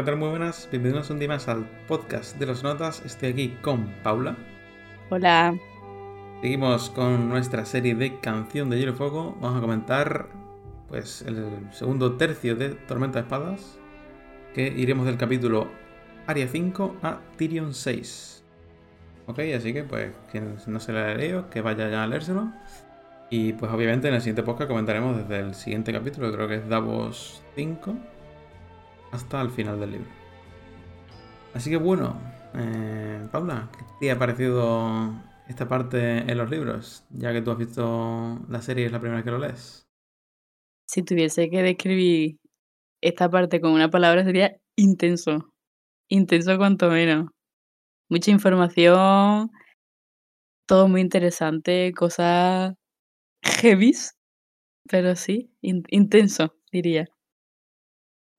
Hola, ¿qué tal? Muy buenas. Bienvenidos un día más al podcast de los notas. Estoy aquí con Paula. Hola. Seguimos con nuestra serie de Canción de Hielo y Fuego. Vamos a comentar pues el segundo tercio de Tormenta de Espadas. Que iremos del capítulo Aria 5 a Tyrion 6. Ok, así que pues quien no se haya leído, que vaya ya a leérselo. Y pues obviamente en el siguiente podcast comentaremos desde el siguiente capítulo, que creo que es Davos 5 hasta el final del libro. Así que bueno, eh, Paula, ¿qué te ha parecido esta parte en los libros? Ya que tú has visto la serie y es la primera que lo lees. Si tuviese que describir esta parte con una palabra sería intenso. Intenso cuanto menos. Mucha información, todo muy interesante, cosas heavy, pero sí, intenso, diría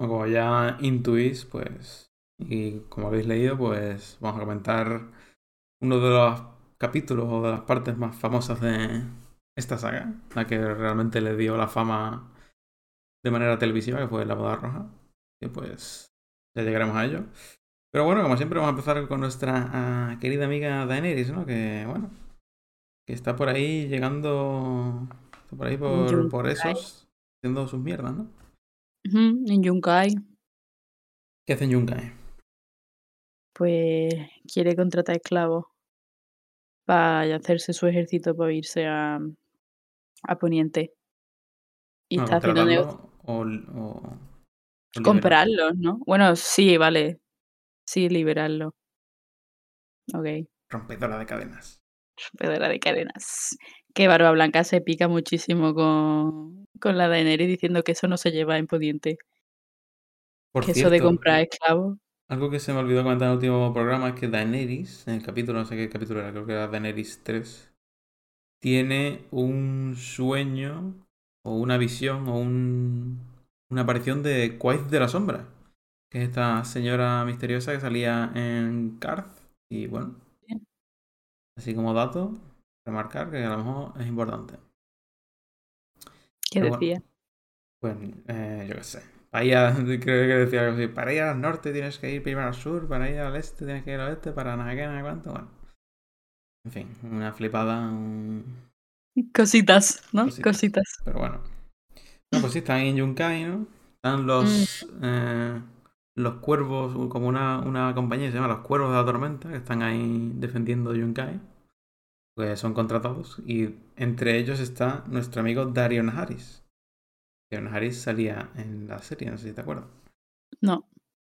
como ya intuís, pues, y como habéis leído, pues vamos a comentar uno de los capítulos o de las partes más famosas de esta saga, la que realmente le dio la fama de manera televisiva, que fue La Boda Roja. Y pues ya llegaremos a ello. Pero bueno, como siempre, vamos a empezar con nuestra ah, querida amiga Daenerys, ¿no? Que bueno, que está por ahí llegando, está por ahí por, por esos, haciendo sus mierdas, ¿no? En Yunkai. ¿Qué hace en Yunkai? Pues quiere contratar esclavos para hacerse su ejército para irse a, a Poniente. Y está haciendo negocio. O, o, Comprarlos, ¿no? Bueno, sí, vale. Sí, liberarlo. Ok. Rompedora de cadenas. Rompedora de cadenas. Que Barba Blanca se pica muchísimo con, con la Daenerys diciendo que eso no se lleva en Poniente. Por que eso de comprar esclavos. Algo que se me olvidó comentar en el último programa es que Daenerys, en el capítulo, no sé qué capítulo era, creo que era Daenerys 3, tiene un sueño o una visión o un, una aparición de Quaid de la Sombra, que es esta señora misteriosa que salía en Karth. Y bueno, así como dato, remarcar que a lo mejor es importante. ¿Qué decía? pues eh, yo qué sé. Para ir a, creo que decía algo así, para ir al norte tienes que ir primero al sur, para ir al este tienes que ir al oeste, para nada que nada cuánto, bueno. En fin, una flipada. Cositas, ¿no? Cositas. Pero bueno. No, pues sí, están en Yunkai, ¿no? Están los, mm. eh, los cuervos, como una, una compañía que se llama Los Cuervos de la Tormenta, que están ahí defendiendo Yunkai pues son contratados y entre ellos está nuestro amigo Darion Harris. Darion Harris salía en la serie, no sé si te acuerdas. No.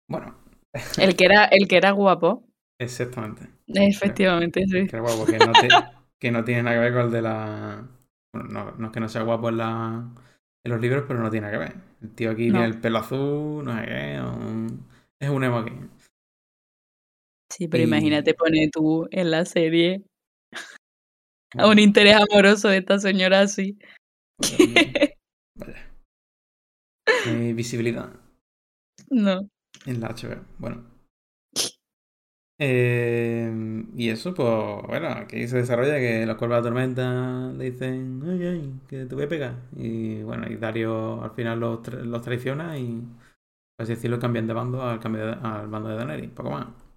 Bueno. El que era, el que era guapo. Exactamente. Efectivamente, sí. Que guapo, que no, tiene nada que ver con el de la... Bueno, no, es que no sea guapo en, la, en los libros, pero no tiene nada que ver. El tío aquí tiene el pelo azul, no sé qué, es un emo aquí. Sí, pero imagínate pone tú en la serie a un interés amoroso de esta señora así. Vaya. Eh, visibilidad. No. En la HBO. Bueno. Eh, y eso, pues, bueno, aquí se desarrolla que los cuervos de la tormenta le dicen, ay, ay, que te voy a pegar. Y bueno, y Dario al final los, los traiciona y, por así decirlo, cambian de bando al, cambio al bando de Daenerys, poco más.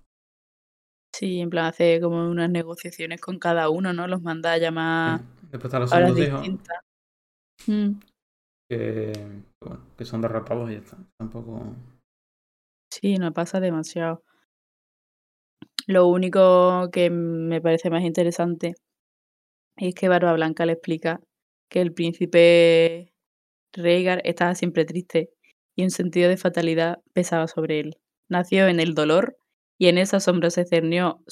Sí, en plan hace como unas negociaciones con cada uno, ¿no? Los manda a llamar Después están los segundos hijos. Mm. Que, bueno, que son derrotados y ya está. Tampoco. Sí, no pasa demasiado. Lo único que me parece más interesante es que Barba Blanca le explica que el príncipe Rhaegar estaba siempre triste y un sentido de fatalidad pesaba sobre él. Nació en el dolor y en esa sombra se cernió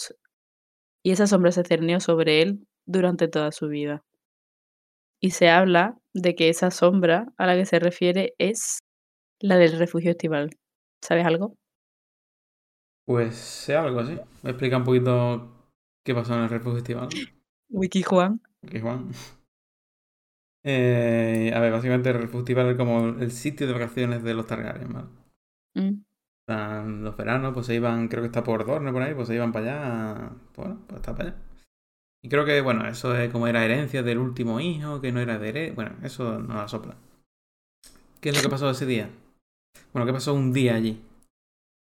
y esa sombra se cernió sobre él durante toda su vida. Y se habla de que esa sombra a la que se refiere es la del refugio estival. ¿Sabes algo? Pues sé algo así. Me explica un poquito qué pasó en el refugio estival. Wiki Juan. Wiki Juan. Eh, a ver, básicamente el refugio estival es como el sitio de vacaciones de los Targaryen, ¿vale? Mm los veranos, pues se iban, creo que está por Dorne por ahí, pues se iban para allá. Bueno, pues está para allá. Y creo que, bueno, eso es como era herencia del último hijo, que no era de herencia. Bueno, eso no la sopla. ¿Qué es lo que pasó ese día? Bueno, ¿qué pasó un día allí?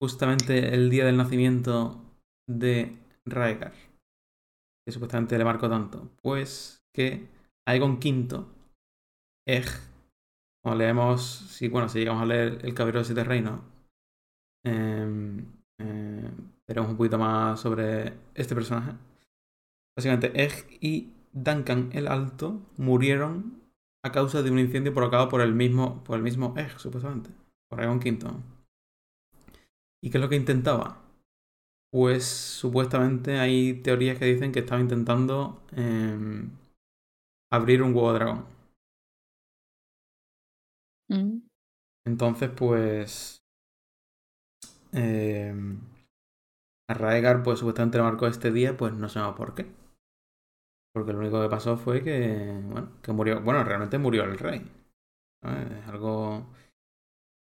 justamente el día del nacimiento de Raegar, que supuestamente le marcó tanto, pues que Aegon V, Eg, como leemos, si, bueno, si llegamos a leer El Caballero de Siete Reinos, eh, eh, veremos un poquito más sobre este personaje. Básicamente, Egg y Duncan el Alto murieron a causa de un incendio provocado por el mismo, por el mismo Egg, supuestamente, por Aegon V. ¿Y qué es lo que intentaba? Pues supuestamente hay teorías que dicen que estaba intentando eh, abrir un huevo dragón. Mm. Entonces, pues. Eh, a Raegar, pues supuestamente marcó este día, pues no sabemos por qué. Porque lo único que pasó fue que. Bueno, que murió. Bueno, realmente murió el rey. Es algo.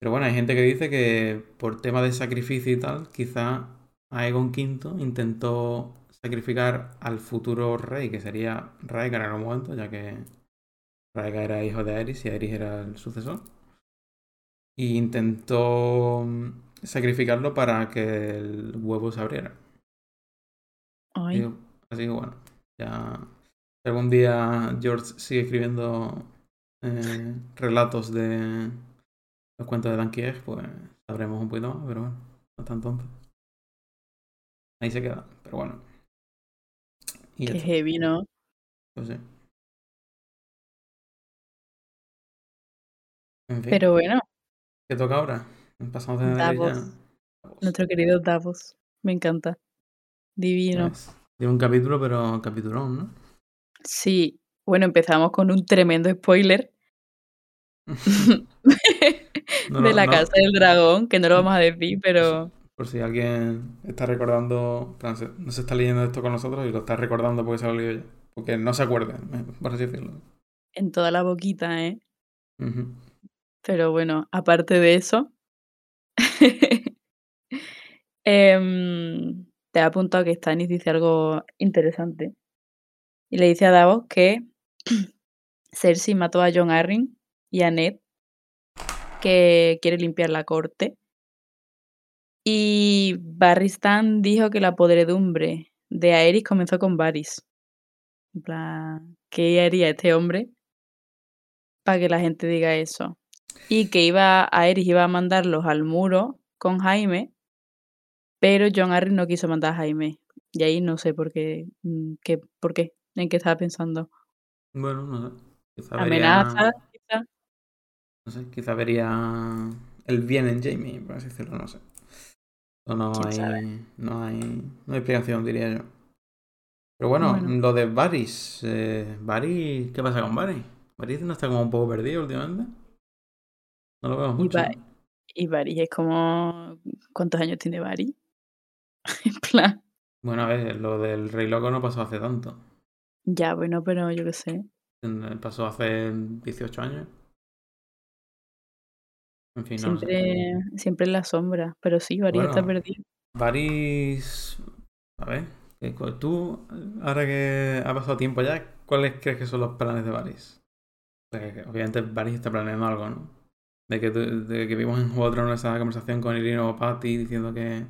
Pero bueno, hay gente que dice que por tema de sacrificio y tal, quizá Aegon V intentó sacrificar al futuro rey, que sería Raegar en algún momento, ya que Raegar era hijo de Aerys y Aerys era el sucesor. Y intentó sacrificarlo para que el huevo se abriera. Ay, Así, así que bueno, ya si algún día George sigue escribiendo eh, relatos de los cuentos de Egg, pues sabremos un poquito más, pero bueno, no tan tonto. Ahí se queda, pero bueno. Y qué heavy, ¿no? pues sí. En fin, Pero bueno, ¿qué toca ahora? Pasamos de ya. Davos, nuestro querido Davos. Me encanta. Divino. Pues, Tiene un capítulo, pero capitulón, ¿no? Sí, bueno, empezamos con un tremendo spoiler No de la no- Casa del Dragón, que no lo vamos a decir, pero Por si alguien está recordando, no se está leyendo esto con nosotros y lo está recordando porque se lo ha leído ya. Porque no se acuerde, eh, por así decirlo. en toda la boquita, ¿eh? Pero bueno, aparte de eso, em, te he apuntado que Stannis dice algo interesante. Y le dice a Davos que Cersei mató a John Arryn y a Ned, que quiere limpiar la corte. Y Barristan dijo que la podredumbre de Aerys comenzó con Varys. ¿qué haría este hombre para que la gente diga eso? Y que iba Aerys iba a mandarlos al muro con Jaime, pero John Arryn no quiso mandar a Jaime. Y ahí no sé por qué, mm, qué, por qué, en qué estaba pensando. Bueno, no sé. Quizá vería, Amenaza, quizá. no sé, quizá vería el bien en Jamie, por así decirlo, no sé. No ¿Quién hay, no hay, no hay explicación, diría yo. Pero bueno, Bueno. lo de Varys, eh, Varys, ¿qué pasa con Varys? Varys no está como un poco perdido últimamente. No lo vemos mucho. ¿no? Y Varys es como. ¿Cuántos años tiene Varys? en plan. Bueno, a ver, lo del Rey Loco no pasó hace tanto. Ya, bueno, pero yo qué sé. En- Pasó hace 18 años. En fin, no lo sé. Siempre, siempre en la sombra. Pero sí, Varys está perdido. Varys. A ver, ¿qué co- tú, ahora que ha pasado tiempo ya, ¿cuáles crees que son los planes de Varys? O sea, obviamente Varys está planeando algo, ¿no? De que, de que vimos en Juego de Tronos esa conversación con Irino o Patty diciendo que,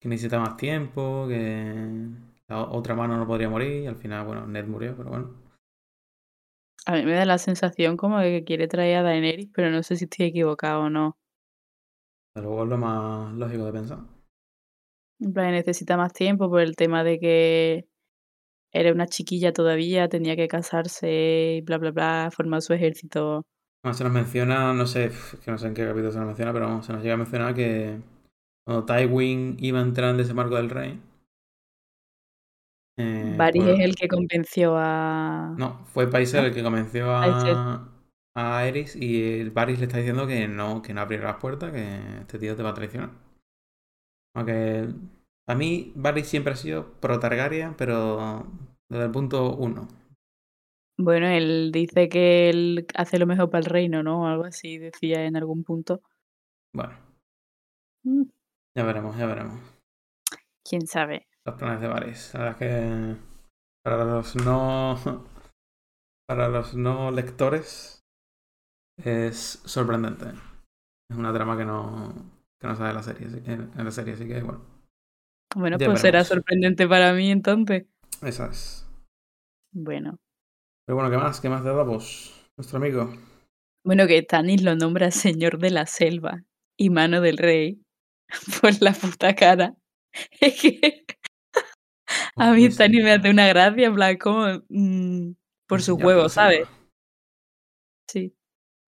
que necesita más tiempo, que la otra mano no podría morir, y al final, bueno, Ned murió, pero bueno. A mí me da la sensación como de que quiere traer a Daenerys, pero no sé si estoy equivocado o no. Desde luego es lo más lógico de pensar. En plan, necesita más tiempo por el tema de que era una chiquilla todavía, tenía que casarse y bla, bla, bla, formar su ejército. Bueno, se nos menciona, no sé, que no sé en qué capítulo se nos menciona, pero vamos, se nos llega a mencionar que cuando Tywin iba a entrar en desembarco del rey. eh, Varys es el que convenció a... No, fue Paisel ¿No? el que convenció a, a Aerys y el Varys le está diciendo que no, que no abrirá las puertas, que este tío te va a traicionar. Aunque a mí Varys siempre ha sido pro Targaryen, pero desde el punto uno. Bueno, él dice que él hace lo mejor para el reino, ¿no? Algo así decía en algún punto. Bueno, Mm, ya veremos, ya veremos. ¿Quién sabe? los planes de Varys. La verdad es que para los no para los no lectores es sorprendente. Es una trama que no que no sale en la serie, así- en, en la serie, así que bueno. Bueno, Ya pues será sorprendente para mí entonces. Esa es. Bueno. Pero bueno, ¿qué más? ¿Qué más de Davos? Nuestro amigo. Bueno, que Stannis lo nombra Señor de la Selva y Mano del Rey. Por la puta cara. Es que a mí Pues, Stannis me hace una gracia, en plan, como mm, por su huevo, ¿sabes? selva. Sí.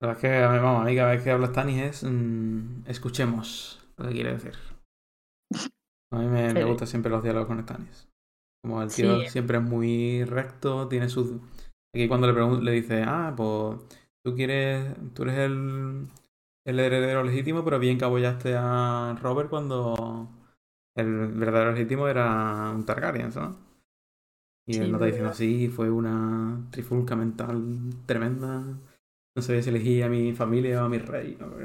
La verdad es que vamos, a mí cada vez que habla Stannis es mm, escuchemos lo que quiere decir. A mí me, me Sí. gustan siempre los diálogos con Stannis. Como el tío Sí. siempre es muy recto, tiene sus... Aquí cuando le, le dice, ah, pues tú quieres, tú eres el, el heredero legítimo, pero bien que apoyaste a Robert cuando el verdadero legítimo era un Targaryen, ¿no? Y Sí, él no está es diciendo así, fue una trifulca mental tremenda. No sabía si elegía a mi familia o a mi rey. o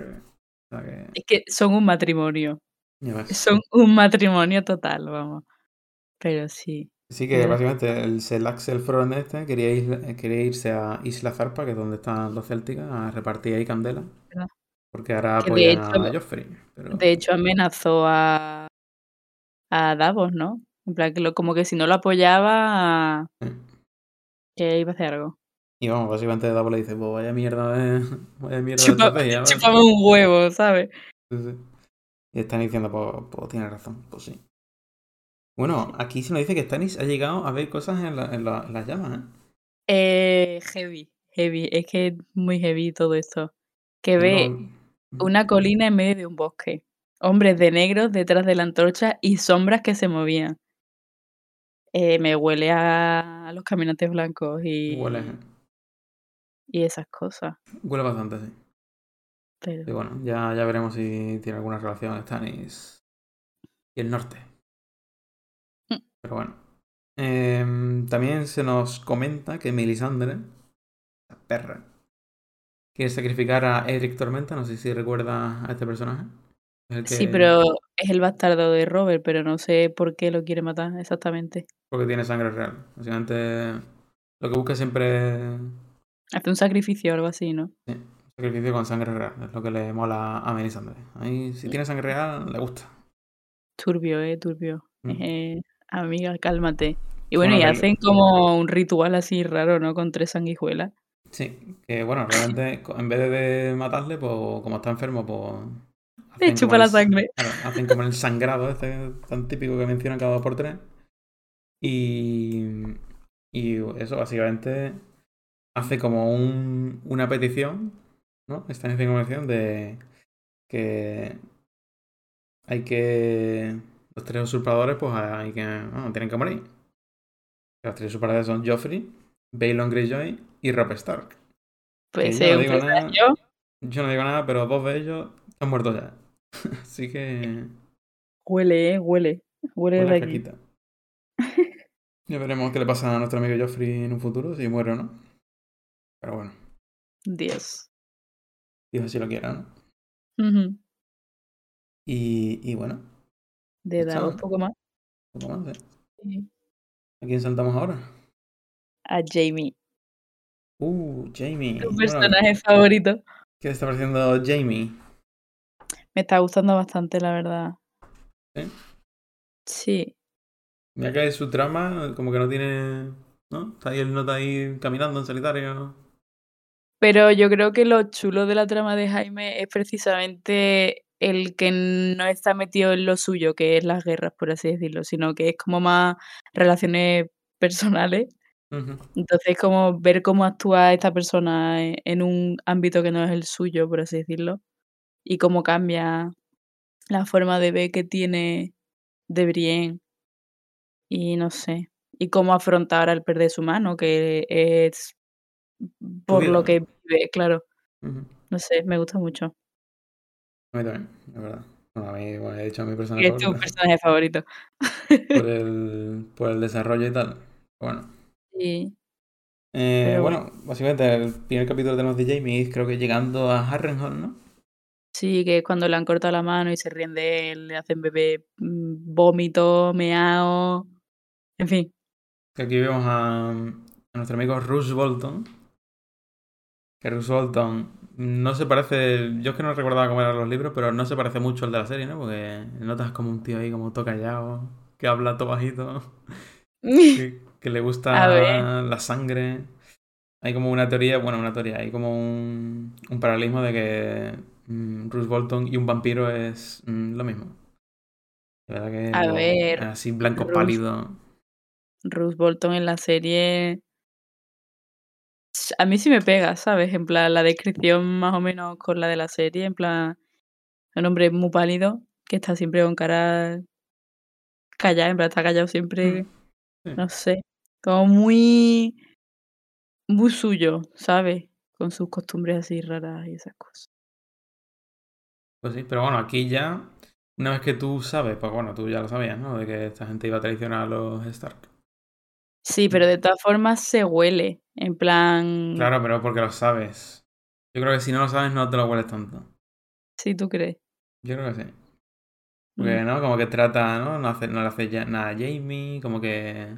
sea que, Es que son un matrimonio. Son un matrimonio total, vamos. Pero sí. Así que básicamente el Sir Axel Frost este quería, isla- quería irse a Isla Zarpa, que es donde están los célticas, a repartir ahí candela. Porque ahora de apoyan a hecho- Joffrey. Pero... De hecho, amenazó a, a Davos, ¿no? En plan, que lo, como que si no lo apoyaba, Sí. que iba a hacer algo. Y vamos, básicamente Davos le dice, pues vaya mierda de, vaya mierda de Chupa-. ¿vale?". Chúpame un huevo, ¿sabes? Sí, sí. Y están diciendo, pues, pues tiene razón, pues sí. Bueno, aquí se nos dice que Stannis ha llegado a ver cosas en, la- en la- en las llamas, ¿eh? Eh, heavy, heavy. Es que es muy heavy todo esto. Que ve No- una colina en medio de un bosque. Hombres de negro detrás de la antorcha y sombras que se movían. Eh, me huele a, los caminantes blancos y, Huele, ¿eh? y esas cosas. huele bastante, sí. Pero... Y bueno, ya, ya veremos si tiene alguna relación Stannis y el norte. Pero bueno. Em, también se nos comenta que Melisandre, la perra, quiere sacrificar a Eric Tormenta. No sé si recuerda a este personaje. Es el Sí, que- pero es el bastardo de Robert, pero no sé por qué lo quiere matar exactamente. Porque tiene sangre real. Básicamente, lo que busca siempre Hace un sacrificio o algo así, ¿no? Sí, sacrificio con sangre real. Es lo que le mola a Melisandre. Ahí, si tiene sangre real, le gusta. Turbio, eh, turbio. Mm. Eh, amiga, cálmate. Y bueno, Bueno, y hacen como un ritual así raro, ¿no? Con tres sanguijuelas. Sí, que bueno, realmente en vez de matarle, pues como está enfermo, pues. Le chupa la el- sangre. hacen como el sangrado este tan típico que mencionan cada dos por tres. Y. Y eso básicamente hace como un, una petición, ¿no? Está en una petición de que hay que. Los tres usurpadores, pues hay que. bueno, tienen que morir. Los tres usurpadores son Joffrey, Balon Greyjoy y Robb Stark. Pues yo no un digo nada. Yo no digo nada, pero dos de ellos han muerto ya. Así que. Huele, eh, huele. Huele Buena de aquí. Ya veremos qué le pasa a nuestro amigo Joffrey en un futuro, si muere o no. Pero bueno, Dios. Dios así lo quiera, ¿no? Y, y bueno, De Está. dar un poco más. un poco más, ¿eh? Sí. ¿A quién saltamos ahora? A Jamie, Uh, Jamie. tu Bueno, personaje favorito. ¿Qué está pareciendo Jamie? Me está gustando bastante, la verdad. ¿Sí? Sí. Mira que su trama, como que no tiene. ¿No? Está ahí el nota ahí caminando en solitario. Pero yo creo que lo chulo de la trama de Jaime es precisamente el que no está metido en lo suyo, que es las guerras, por así decirlo, sino que es como más relaciones personales. Entonces, como ver cómo actúa esta persona e- en un ámbito que no es el suyo, por así decirlo, y cómo cambia la forma de ver que tiene de Brienne, y no sé, y cómo afrontar al perder su mano, que es por lo que vive, claro, no sé, me gusta mucho. A mí también, la verdad. Bueno, a mí, bueno, he dicho a mi personaje es tu favorito. personaje favorito. por el, por el desarrollo y tal. Bueno, Sí, Eh, bueno, básicamente el primer capítulo tenemos de Jamie, creo que llegando a Harrenhal, ¿no? sí, que es cuando le han cortado la mano y se ríen de él, le hacen beber mm, vómito, meao, en fin. Aquí vemos a, a nuestro amigo Rush Bolton. Que Rush Bolton no se parece. Yo es que no recordaba cómo eran los libros, pero no se parece mucho al de la serie, ¿no? Porque notas como un tío ahí como todo callado, que habla todo bajito, que, que le gusta la sangre. Hay como una teoría, bueno, una teoría, hay como un, un paralelismo de que mm, Bruce Bolton y un vampiro es mm, lo mismo. De verdad que A lo- ver, así blanco Bruce- pálido. Ruth Bolton en la serie. A mí sí me pega, ¿sabes? En plan, la descripción más o menos con la de la serie, en plan, un hombre muy pálido, que está siempre con cara callada, en plan, está callado siempre, Sí. no sé, como muy, muy suyo, ¿sabes? Con sus costumbres así raras y esas cosas. Pues sí, pero bueno, aquí ya, una vez que tú sabes, pues bueno, tú ya lo sabías, ¿no? De que esta gente iba a traicionar a los Stark. Sí, pero de todas formas se huele, en plan, Claro, pero porque lo sabes. Yo creo que si no lo sabes, no te lo hueles tanto. sí, tú crees. Yo creo que sí. Porque, Mm, ¿no? Como que trata, ¿no? No, hace, no le hace ya- nada a Jamie, como que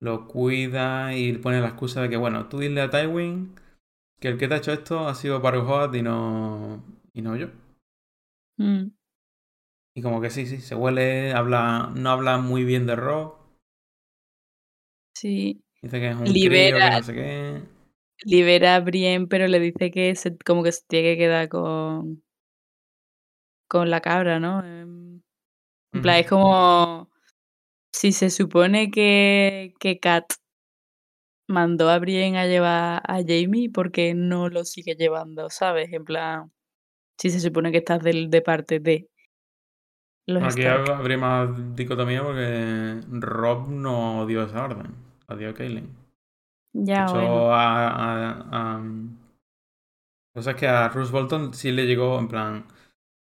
lo cuida y pone la excusa de que, bueno, tú dile a Tywin que el que te ha hecho esto ha sido Pargoat y no, y no yo. mm, Y como que sí, sí, se huele, habla, no habla muy bien de Rob, sí. dice que es un crío, que Libera, no sé qué. libera a Brienne, pero le dice que se, como que se tiene que quedar con, con la cabra, ¿no? Em, En plan, es como si se supone que, que Kat mandó a Brienne a llevar a Jamie, ¿por qué no lo sigue llevando, sabes? En plan, si se supone que estás del, de parte de los Aquí habría más dicotomía porque Rob no dio esa orden, la dio Caitlyn. De Ya, hecho, bueno. a, a, a- O sea, es que a Bruce Bolton sí le llegó, en plan,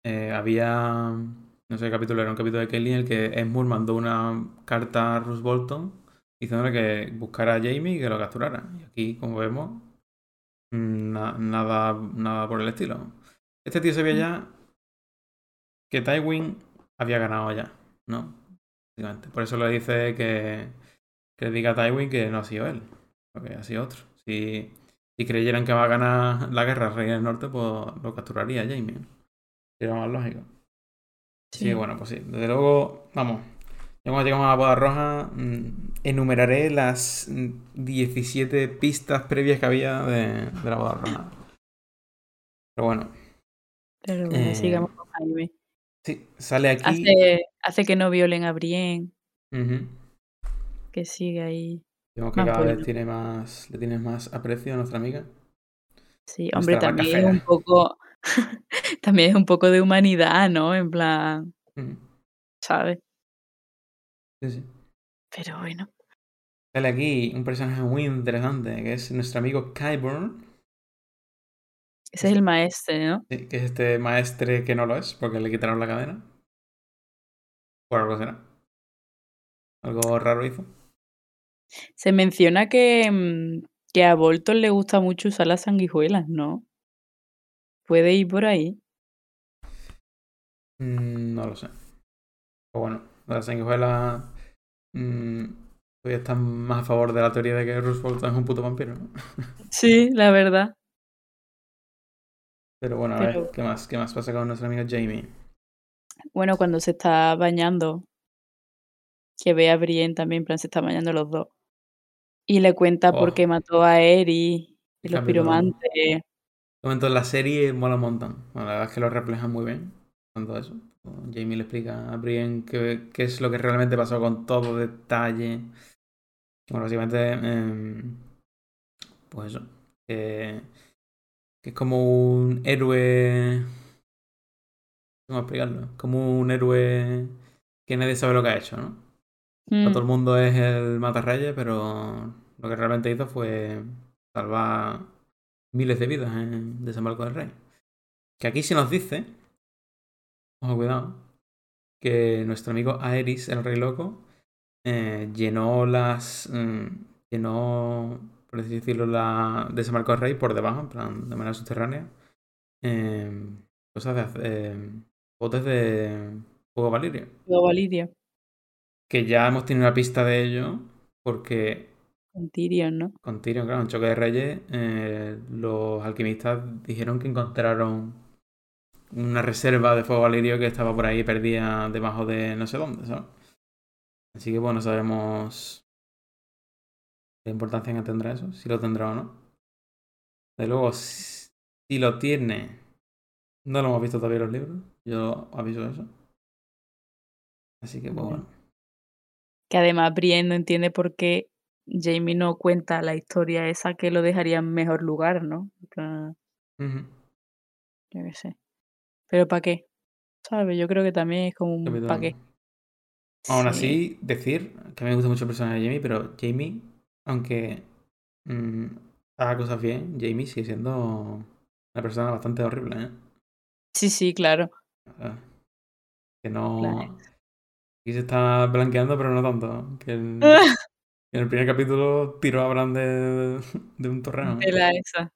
eh, había, no sé qué capítulo era, un capítulo de en el que Esmur mandó una carta a Bruce Bolton diciéndole que buscara a Jamie y que lo capturara. Y aquí, como vemos, mm, na- nada, nada por el estilo. Este tío sabía ya que Tywin había ganado ya, ¿no? Por eso le dice que, que le diga a Tywin que no ha sido él, porque ha sido otro. Si, si creyeran que va a ganar la guerra el Rey del Norte, pues lo capturaría Jamie. Sería más lógico. Sí, Sí. bueno, pues sí. Desde luego, vamos. Ya cuando llegamos a la boda roja, mm, enumeraré las mm, 17 pistas previas que había de, de la boda roja. Pero bueno, Pero bueno, eh, sigamos con Jaime. sí, sale aquí. Hace, hace que no violen a Brienne, Ujú. Que sigue ahí. Vemos que cada vez tiene más, le tienes más aprecio a nuestra amiga. Sí, hombre, Nuestra también es un poco, también es un poco de humanidad, ¿no? En plan, Ujú. ¿sabes? Sí, sí. Pero bueno. Sale aquí un personaje muy interesante, que es nuestro amigo Kyburn, Ese es el maestre, ¿no? sí, que es este maestre que no lo es, porque le quitaron la cadena. Por algo será. Algo raro hizo. Se menciona que, mm, que a Bolton le gusta mucho usar las sanguijuelas, ¿no? ¿Puede ir por ahí? Mm, no lo sé. Pero bueno, las sanguijuelas mm, todavía están más a favor de la teoría de que Bruce Bolton es un puto vampiro, ¿no? Sí, la verdad. Pero bueno, a ver, Pero ¿qué más? ¿Qué más pasa con nuestro amigo Jamie? bueno, cuando se está bañando, que ve a Brienne también, en plan, se están bañando los dos. Y le cuenta por qué mató a Eri y los piromantes. En la serie mola un montón. Bueno, la verdad es que lo reflejan muy bien. Con todo eso. Jamie le explica a Brienne qué, qué es lo que realmente pasó con todo detalle. Bueno, básicamente, em, pues eso. Que es como un héroe. ¿Cómo explicarlo? Como un héroe que nadie sabe lo que ha hecho, ¿no? Para todo Mm, el mundo es el matarreyes, pero lo que realmente hizo fue salvar miles de vidas en Desembarco del Rey. Que aquí se nos dice, ojo cuidado, que nuestro amigo Aerys, el Rey Loco, eh, llenó las. mm, llenó, por así decirlo, la Desembarco del Rey por debajo, en plan, de manera subterránea. eh, cosas de eh, botes de fuego valirio. luego Valiria. Que ya hemos tenido una pista de ello, porque Con Tyrion, ¿no? Con Tyrion, claro, en Choque de Reyes, eh, los alquimistas dijeron que encontraron una reserva de fuego valirio que estaba por ahí perdida debajo de no sé dónde, ¿sabes? Así que bueno, sabemos la importancia que tendrá eso, si lo tendrá o no. De luego, si lo tiene, no lo hemos visto todavía en los libros, yo aviso eso. Así que pues, bueno. Que además Brienne no entiende por qué Jamie no cuenta la historia esa que lo dejaría en mejor lugar, ¿no? Yo qué sé. Pero ¿para qué? ¿Sabes? Yo creo que también es como un ¿para qué? Aún Sí. así, decir que a mí me gusta mucho el personaje de Jamie, pero Jamie, aunque mm, haga cosas bien, Jamie sigue siendo una persona bastante horrible, ¿eh? Sí, sí, claro. Que no. Aquí se está blanqueando, pero no tanto. Que en, en el primer capítulo tiró a Bran de, de un torreón. De la esa.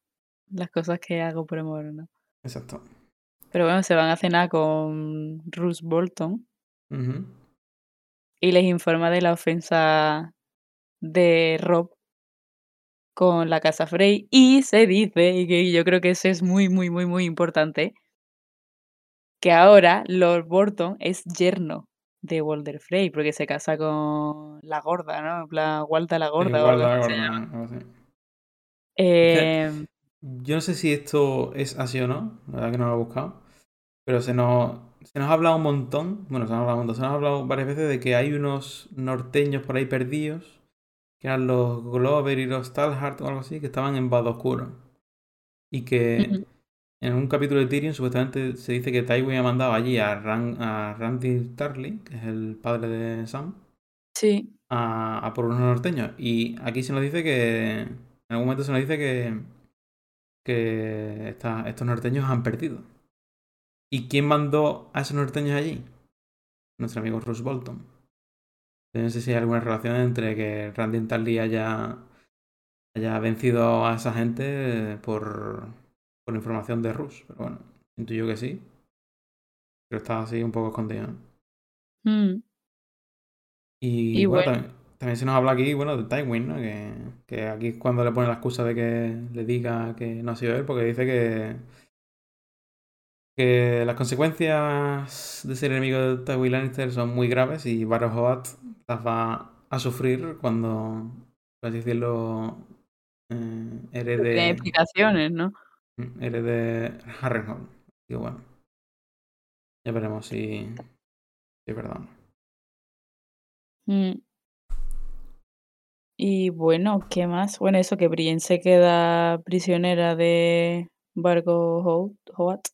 Las cosas que hago por amor, ¿no? Exacto. Pero bueno, se van a cenar con Roose Bolton y les informa de la ofensa de Rob con la casa Frey y se dice, y que yo creo que eso es muy, muy, muy, muy importante, que ahora Lord Bolton es yerno de Walder Frey porque se casa con la gorda, ¿no? Plan, Walda la gorda se algo así. Em, Yo no sé si esto es así o no, la verdad que no lo he buscado, pero se nos, se nos ha hablado un montón, bueno, se nos ha hablado un montón, se nos ha hablado varias veces de que hay unos norteños por ahí perdidos, que eran los Glover y los Talhart o algo así, que estaban en Vado Oscuro. Y que. En un capítulo de Tyrion supuestamente se dice que Tywin ha mandado allí a, Ran- a Randy Tarly, que es el padre de Sam, sí, a, a por unos norteños. Y aquí se nos dice que. En algún momento se nos dice que. que esta- estos norteños han perdido. ¿Y quién mandó a esos norteños allí? Nuestro amigo Roose Bolton. No sé si hay alguna relación entre que Randy Tarly haya, haya vencido a esa gente por, por información de Roose. Pero bueno, intuyo que sí. Pero está así un poco escondido. ¿no? mm, Y, Y bueno, bueno. también, también se nos habla aquí, bueno, de Tywin, ¿no? Que, que aquí es cuando le pone la excusa de que le diga que no ha sido él, porque dice que, que las consecuencias de ser enemigo de Tywin Lannister son muy graves y Varys Hoat las va a sufrir cuando, por así decirlo, eh, no tiene herede, explicaciones, ¿no? herede Harrenhal. Y bueno, ya veremos si, si no. Mm. Y bueno, ¿qué más? Bueno, eso que Brienne se queda prisionera de Vargo Hoat, Hoat.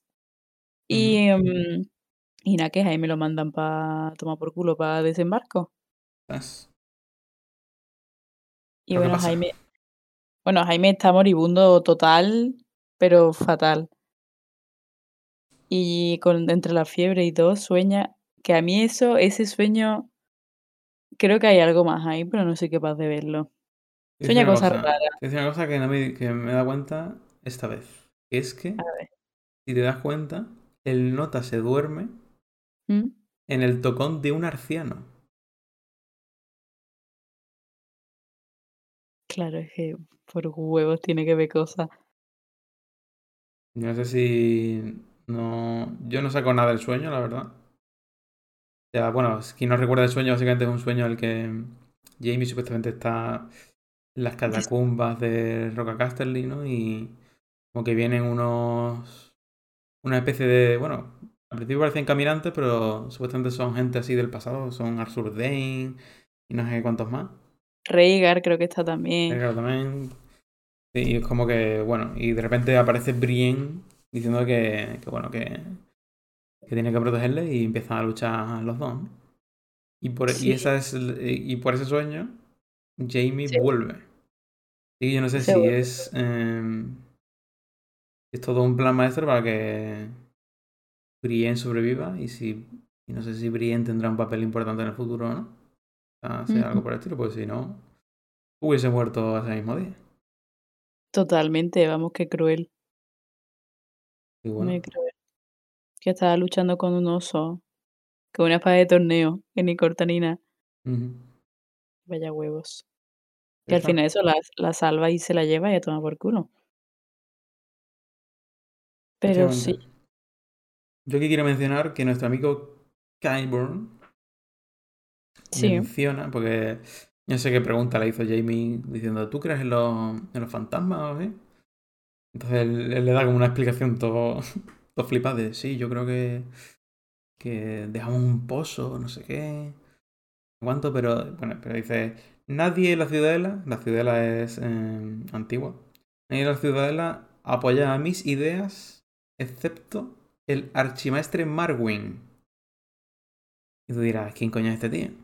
Y, mm, y nada, que Jaime lo mandan para tomar por culo para desembarco. ¿Sabes? Y ¿Pero qué bueno? Jaime, bueno, Jaime está moribundo total, pero fatal. Y con entre la fiebre y todo sueña, que a mí eso, ese sueño, creo que hay algo más ahí, pero no soy capaz de verlo. Sueña cosas cosa, raras. decir una cosa que, no me, que me he dado cuenta esta vez. Es que, si te das cuenta, el nota se duerme ¿Mm? en el tocón de un arciano. Claro, es que por huevos tiene que ver cosas. No sé si. No. Yo no saco nada del sueño, la verdad. O sea, bueno, quien no recuerda el sueño, básicamente es un sueño en el que Jamie supuestamente está en las catacumbas de Roca Casterly, ¿no? Y como que vienen unos. Una especie de. Bueno, al principio parecían caminantes, pero supuestamente son gente así del pasado. Son Arthur Dane y no sé cuántos más. Rhaegar creo que está también. Claro, también. Y es como que, bueno, y de repente aparece Brienne diciendo que, que bueno, que, que tiene que protegerle y empiezan a luchar los dos. ¿no? Y por, Sí. y, esa es, y por ese sueño, Jamie Sí. vuelve. Y yo no sé si es, eh, es todo un plan maestro para que Brienne sobreviva y si y no sé si Brienne tendrá un papel importante en el futuro o no. O sea, sea algo por el estilo, pues si no, hubiese muerto ese mismo día. Totalmente, vamos, qué cruel, Y bueno, muy cruel. Que estaba luchando con un oso, con una espada de torneo, que ni corta ni nada. Vaya huevos. Que al final eso la, la salva y se la lleva y a tomar por culo. Pero sí. Yo aquí quiero mencionar que nuestro amigo Kyburn sí. menciona, porque yo sé que pregunta la hizo Jamie diciendo, ¿tú crees en los, en los fantasmas así? Entonces él, le da como una explicación todo, todo flipada de, sí, yo creo que, que dejamos un pozo, no sé qué, cuánto, pero bueno, pero dice, nadie en la ciudadela, la ciudadela es eh, antigua, nadie en la ciudadela apoya a mis ideas, excepto el archimaestre Marwin. Y tú dirás, ¿quién coño es este tío?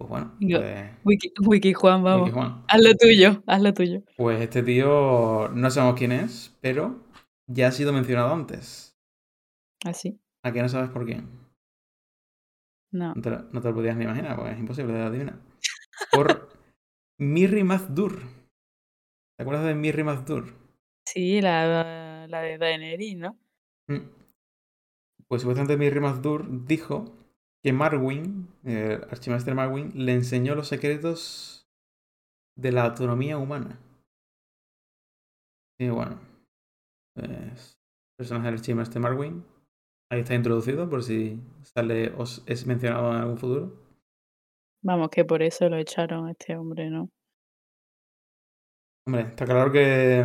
Pues bueno, Yo- pues, Wiki, Wiki Juan, vamos. Wiki Juan. Haz lo tuyo, haz lo tuyo. Pues este tío no sabemos quién es, pero ya ha sido mencionado antes. Así. ¿A qué no sabes por quién? No. No te, lo- no te lo podías ni imaginar, porque es imposible de adivinar. Por Mirri Mazdur. ¿Te acuerdas de Mirri Mazdur? Sí, la, la de Daenerys, ¿no? Mm. Pues supuestamente Mirri Mazdur dijo que Marwin, el archimaestre Marwin, le enseñó los secretos de la autonomía humana. Y bueno, pues, personaje del archimaestre Marwin. Ahí está introducido por si sale o es mencionado en algún futuro. Vamos, que por eso lo echaron a este hombre, ¿no? Hombre, está claro que,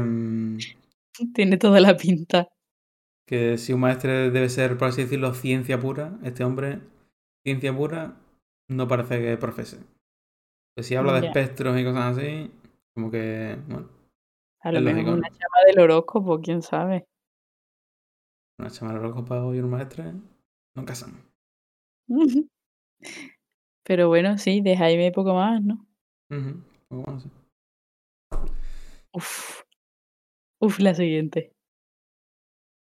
Tiene toda la pinta. que si un maestre debe ser, por así decirlo, ciencia pura, este hombre, ciencia pura, no parece que profese. Pues si habla de espectros y cosas así, como que, bueno, A lo mejor una chama del horóscopo, quién sabe. una chamara loco para oír un maestre, no casan. Pero bueno, sí, de Jaime poco más, ¿no? Sí. Uf. Uf, la siguiente.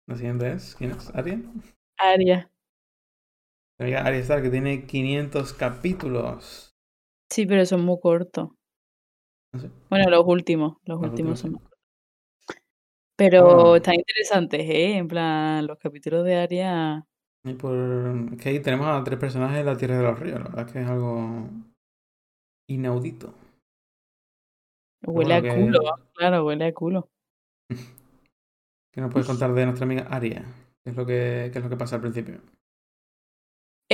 La siguiente es, ¿quién es? ¿Aria? Aria. Mi amiga Aria Stark, que tiene 500 capítulos. Sí, pero son muy cortos. Bueno, los últimos. Los, Los últimos últimos, son más cortos. Pero están interesantes, ¿eh? En plan, los capítulos de Aria. Y por... Es que ahí tenemos a tres personajes de la Tierra de los Ríos. La verdad es que es algo inaudito. Huele bueno, a que- culo, claro, huele a culo. ¿Qué nos puedes contar de nuestra amiga Aria? ¿Qué es lo que, qué es lo que pasa al principio?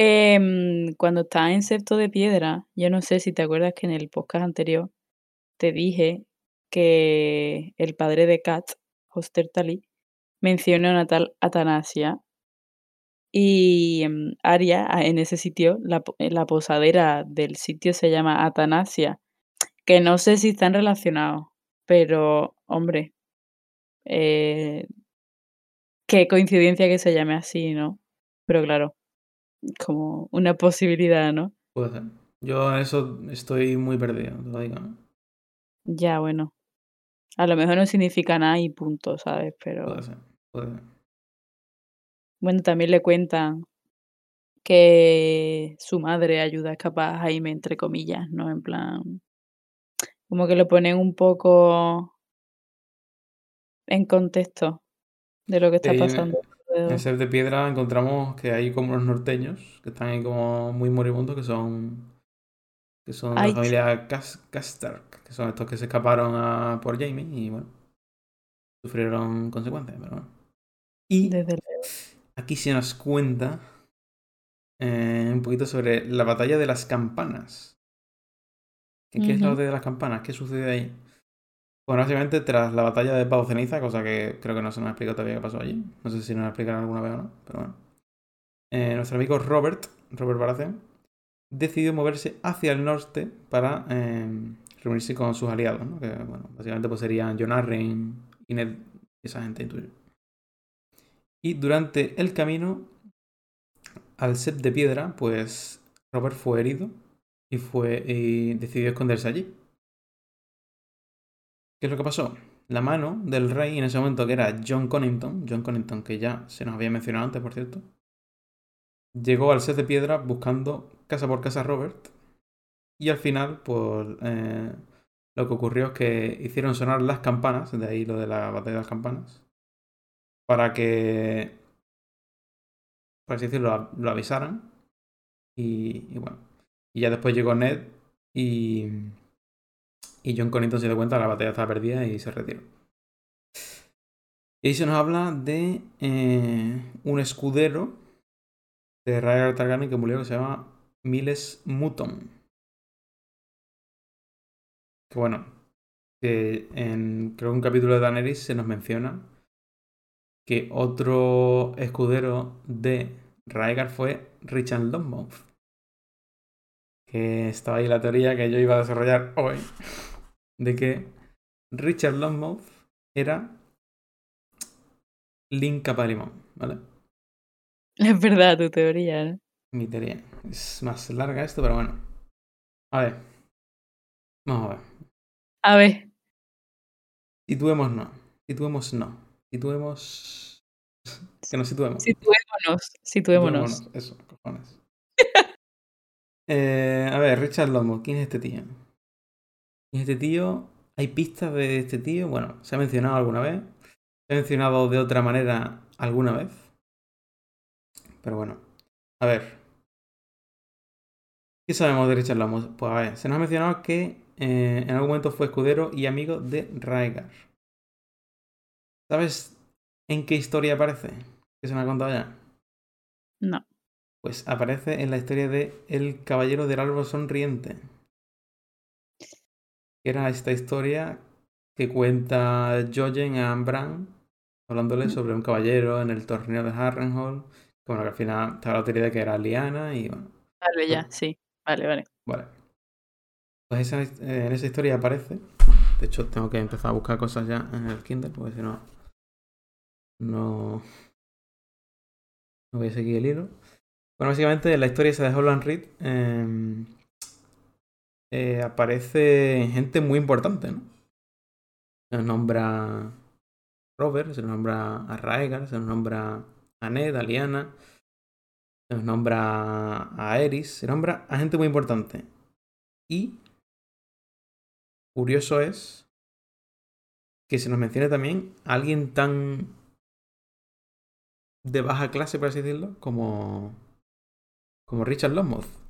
Em, cuando estaba en Septo de Piedra, yo no sé si te acuerdas que en el podcast anterior te dije que el padre de Kat, Hoster Tali, menciona a una tal Atanasia. Y em, Aria, a- en ese sitio, la posadera del sitio se llama Atanasia, que no sé si están relacionados, pero hombre, eh, qué coincidencia que se llame así, ¿no? Pero claro, como una posibilidad, ¿no? Puede ser. Yo en eso estoy muy perdido, digo. ¿no? Ya, bueno. A lo mejor no significa nada y punto, ¿sabes? Pero Puede ser. Puede ser. bueno, también le cuentan que su madre ayuda a escapar a Jaime, entre comillas, ¿no? En plan, como que lo ponen un poco en contexto de lo que está en- pasando. En. Ser de Piedra encontramos que hay como unos norteños que están ahí como muy moribundos, que son que son Ay, la familia Cas Castark, que son estos que se escaparon a, por Jamie y bueno, sufrieron consecuencias, pero bueno. Y aquí se nos cuenta eh, un poquito sobre la batalla de las campanas. ¿Qué, qué es la Ujú. batalla de las campanas? ¿Qué sucede ahí? Bueno, básicamente tras la batalla de Pau Ceniza, cosa que creo que no se nos ha explicado todavía qué pasó allí. No sé si nos explicarán alguna vez o no, pero bueno. Eh, nuestro amigo Robert, Robert Baratheon, decidió moverse hacia el norte para eh, reunirse con sus aliados, ¿no? Que, bueno, básicamente pues serían Jon Arryn y Ned, esa gente intuyo. Y durante el camino al set de piedra, pues Robert fue herido y fue y decidió esconderse allí. ¿Qué es lo que pasó? La mano del rey en ese momento, que era John Connington, John Connington, que ya se nos había mencionado antes, por cierto, llegó al set de piedra buscando casa por casa a Robert. Y al final, pues eh, lo que ocurrió es que hicieron sonar las campanas, de ahí lo de la batalla de las campanas, para que, por así decirlo, lo avisaran. Y, y bueno, y ya después llegó Ned y, Y John Connington se dio cuenta que la batalla estaba perdida y se retiró. Y se nos habla de eh, un escudero de Rhaegar Targaryen que murió que se llama Miles Mutton. Que bueno, que en creo un capítulo de Daenerys se nos menciona que otro escudero de Rhaegar fue Richard Longmouth. Que estaba ahí la teoría que yo iba a desarrollar hoy de que Richard Longmouth era Link Capalimón, ¿vale? Es verdad tu teoría, ¿no? Mi teoría. Es más larga esto, pero bueno. A ver. Vamos a ver. A ver. Situemos no. Situemos no. Situemos. Que nos situemos. Situémonos. Situémonos. Situémonos. Eso, cojones. Eh, a ver, Richard Longmouth. ¿Quién es este tío? ¿Quién es este tío? ¿Hay pistas de este tío? Bueno, se ha mencionado alguna vez. Se ha mencionado de otra manera alguna vez. Pero bueno. A ver. ¿Qué sabemos de Richard Longmouth? Pues a ver, se nos ha mencionado que eh, en algún momento fue escudero y amigo de Rhaegar. ¿Sabes en qué historia aparece? ¿Que se me ha contado ya? No. Pues aparece en la historia de El Caballero del Árbol Sonriente. Era esta historia que cuenta Jojen a Bran, hablándole sobre un caballero en el torneo de Harrenhal. Que bueno, que al final estaba la teoría de que era Liana y bueno. Vale, ya, sí. Vale, vale. Vale. Pues esa, eh, en esa historia aparece. De hecho, tengo que empezar a buscar cosas ya en el Kindle, porque si no. No. No voy a seguir el hilo. Bueno, básicamente en la historia esa de Holland Reed eh, eh, aparece gente muy importante, ¿no? Se nos nombra Robert, se nos nombra a Raegar, se nos nombra a Ned, a Liana, se nos nombra a Eris, se nombra a gente muy importante. Y curioso es que se nos mencione también a alguien tan de baja clase, por así decirlo, como, como Richard Longmouth.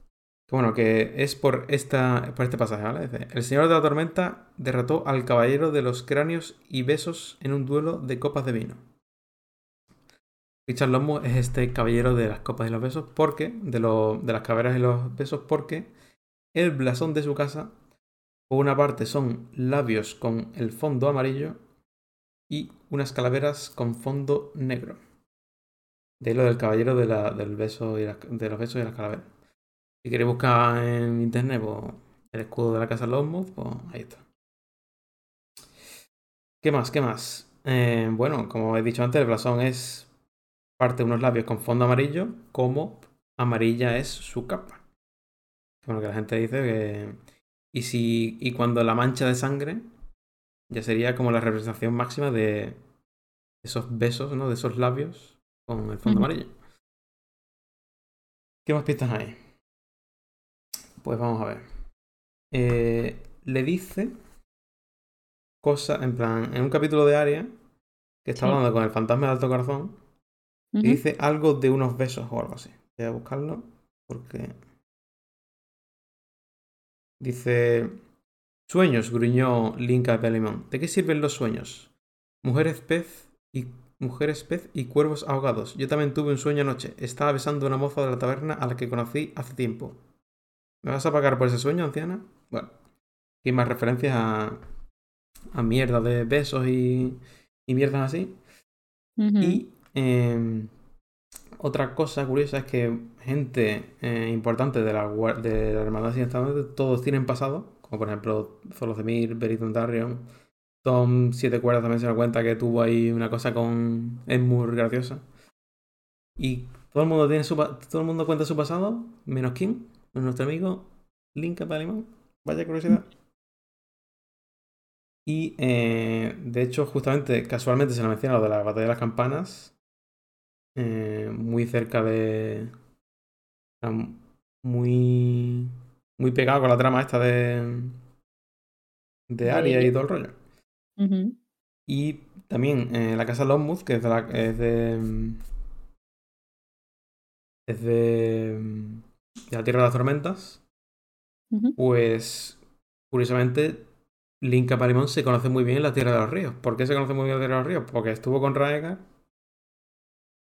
Que bueno, que es por, esta, por este pasaje, ¿vale? Dice, el señor de la tormenta derrotó al caballero de los cráneos y besos en un duelo de copas de vino. Richard Longmouth es este caballero de las copas y los besos porque, de, lo, de las caveras y los besos, porque el blasón de su casa, por una parte son labios con el fondo amarillo y unas calaveras con fondo negro. De lo del caballero de la, del beso y de los besos y las calaveras. Si queréis buscar en internet pues, el escudo de la casa Longmouth, pues ahí está. ¿Qué más? ¿Qué más? Eh, bueno, como he dicho antes, el blasón es parte de unos labios con fondo amarillo, como amarilla es su capa. Bueno, que la gente dice que. Y si. Y cuando la mancha de sangre. Ya sería como la representación máxima de esos besos, ¿no? De esos labios con el fondo amarillo. ¿Qué más pistas hay? Pues vamos a ver. Eh, le dice cosas, en plan, en un capítulo de Aria, que está Sí. hablando con el fantasma de Alto Corazón, y Ujú. dice algo de unos besos o algo así. Voy a buscarlo porque. Dice. Sueños, gruñó Linka Pelimón. ¿De qué sirven los sueños? Mujeres pez y. Mujeres pez y cuervos ahogados. Yo también tuve un sueño anoche. Estaba besando a una moza de la taberna a la que conocí hace tiempo. ¿Me vas a pagar por ese sueño, anciana? Bueno. Y más referencias a. a mierda de besos y. y mierdas así. Y eh, otra cosa curiosa es que gente eh, importante de la, de la Hermandad Sin todos tienen pasado, como por ejemplo Zolozemir, Beriton Darrion. Tom Siete Cuerdas también se da cuenta que tuvo ahí una cosa con. Es muy graciosa. Y todo el mundo tiene su todo el mundo cuenta su pasado, menos nuestro amigo Linka Palimón. Vaya curiosidad. Y eh, de hecho, justamente, casualmente se lo menciona lo de la batalla de las campanas. eh, muy cerca de. Muy. Muy pegado con la trama esta de. De Aria y todo el rollo. Y también eh, la casa Longmouth, que es de, la- es de. Es de. De la Tierra de las Tormentas. Pues. Curiosamente. Linka Parimon se conoce muy bien en la Tierra de los Ríos. ¿Por qué se conoce muy bien en la Tierra de los Ríos? Porque estuvo con Raegar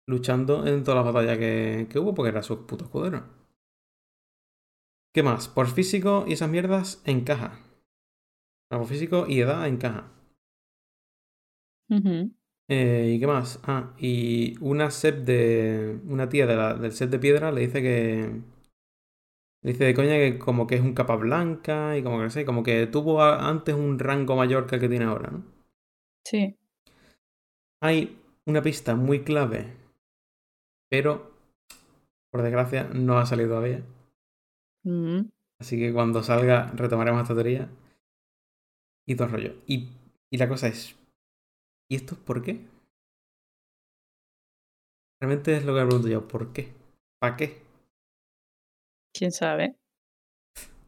luchando en todas las batallas que, que hubo, porque era su puto escudero. ¿Qué más? Por físico y esas mierdas encaja. Por físico y edad encaja. Eh, ¿Y qué más? Ah, y una set de. Una tía de la- del set de piedra le dice que. Dice de coña que como que es un capa blanca y como que sé, como que tuvo antes un rango mayor que el que tiene ahora, ¿no? Sí. Hay una pista muy clave, pero por desgracia no ha salido todavía. Ujú. Así que cuando salga retomaremos esta teoría y todo el rollo. Y, y la cosa es, ¿y esto es por qué? Realmente es lo que me pregunto yo, ¿por qué? ¿Para qué? ¿Quién sabe?